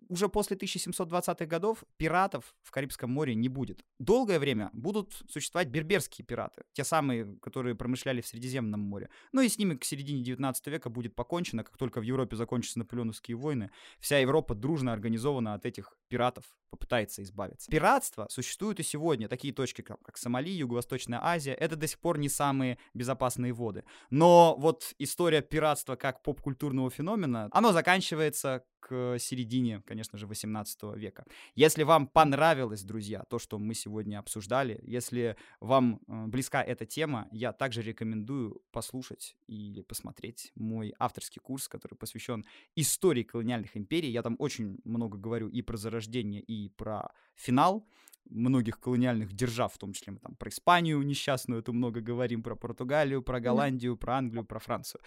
уже после 1720-х годов пиратов в Карибском море не будет. Долгое время будут существовать берберские пираты, те самые, которые промышляли в Средиземном море. Ну и с ними к середине 19 века будет покончено, как только в Европе закончатся наполеоновские войны, вся Европа дружно организована от этих пиратов попытается избавиться. Пиратство существует и сегодня. Такие точки, как, Сомали, Юго-Восточная Азия, это до сих пор не самые безопасные воды. Но вот история пиратства как поп-культурного феномена, оно заканчивается к середине, конечно же, 18 века. Если вам понравилось, друзья, то, что мы сегодня обсуждали, если вам э, близка эта тема, я также рекомендую послушать или посмотреть мой авторский курс, который посвящен истории колониальных империй. Я там очень много говорю и про зарождение, и про финал многих колониальных держав, в том числе мы там про Испанию несчастную, это много говорим, про Португалию, про Голландию, про Англию, про Францию.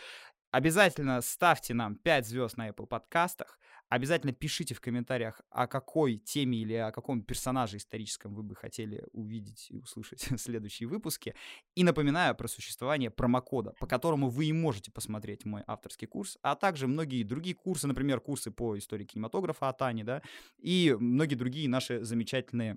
Обязательно ставьте нам 5 звезд на Apple подкастах. Обязательно пишите в комментариях, о какой теме или о каком персонаже историческом вы бы хотели увидеть и услышать следующие выпуски. И напоминаю про существование промокода, по которому вы и можете посмотреть мой авторский курс, а также многие другие курсы, например, курсы по истории кинематографа от Ани, да, и многие другие наши замечательные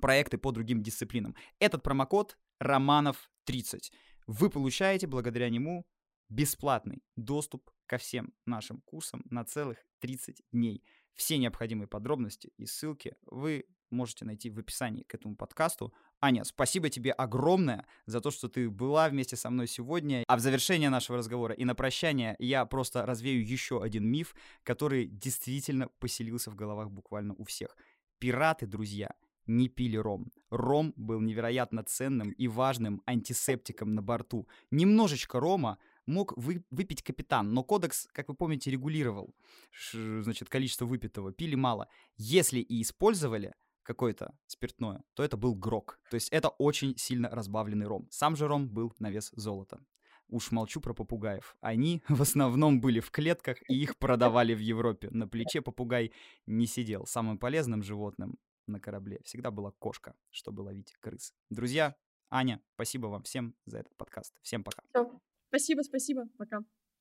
проекты по другим дисциплинам. Этот промокод Романов30. Вы получаете благодаря нему бесплатный доступ ко всем нашим курсам на целых 30 дней. Все необходимые подробности и ссылки вы можете найти в описании к этому подкасту. Аня, спасибо тебе огромное за то, что ты была вместе со мной сегодня. А в завершение нашего разговора и на прощание я просто развею еще один миф, который действительно поселился в головах буквально у всех. Пираты, друзья, не пили ром. Ром был невероятно ценным и важным антисептиком на борту. Немножечко рома мог вы, выпить капитан, но кодекс, как вы помните, регулировал значит, количество выпитого. Пили мало. Если и использовали какое-то спиртное, то это был грок. То есть это очень сильно разбавленный ром. Сам же ром был на вес золота. Уж молчу про попугаев. Они в основном были в клетках, и их продавали в Европе. На плече попугай не сидел. Самым полезным животным на корабле всегда была кошка, чтобы ловить крыс. Друзья, Аня, спасибо вам всем за этот подкаст. Всем пока. Спасибо, спасибо. Пока.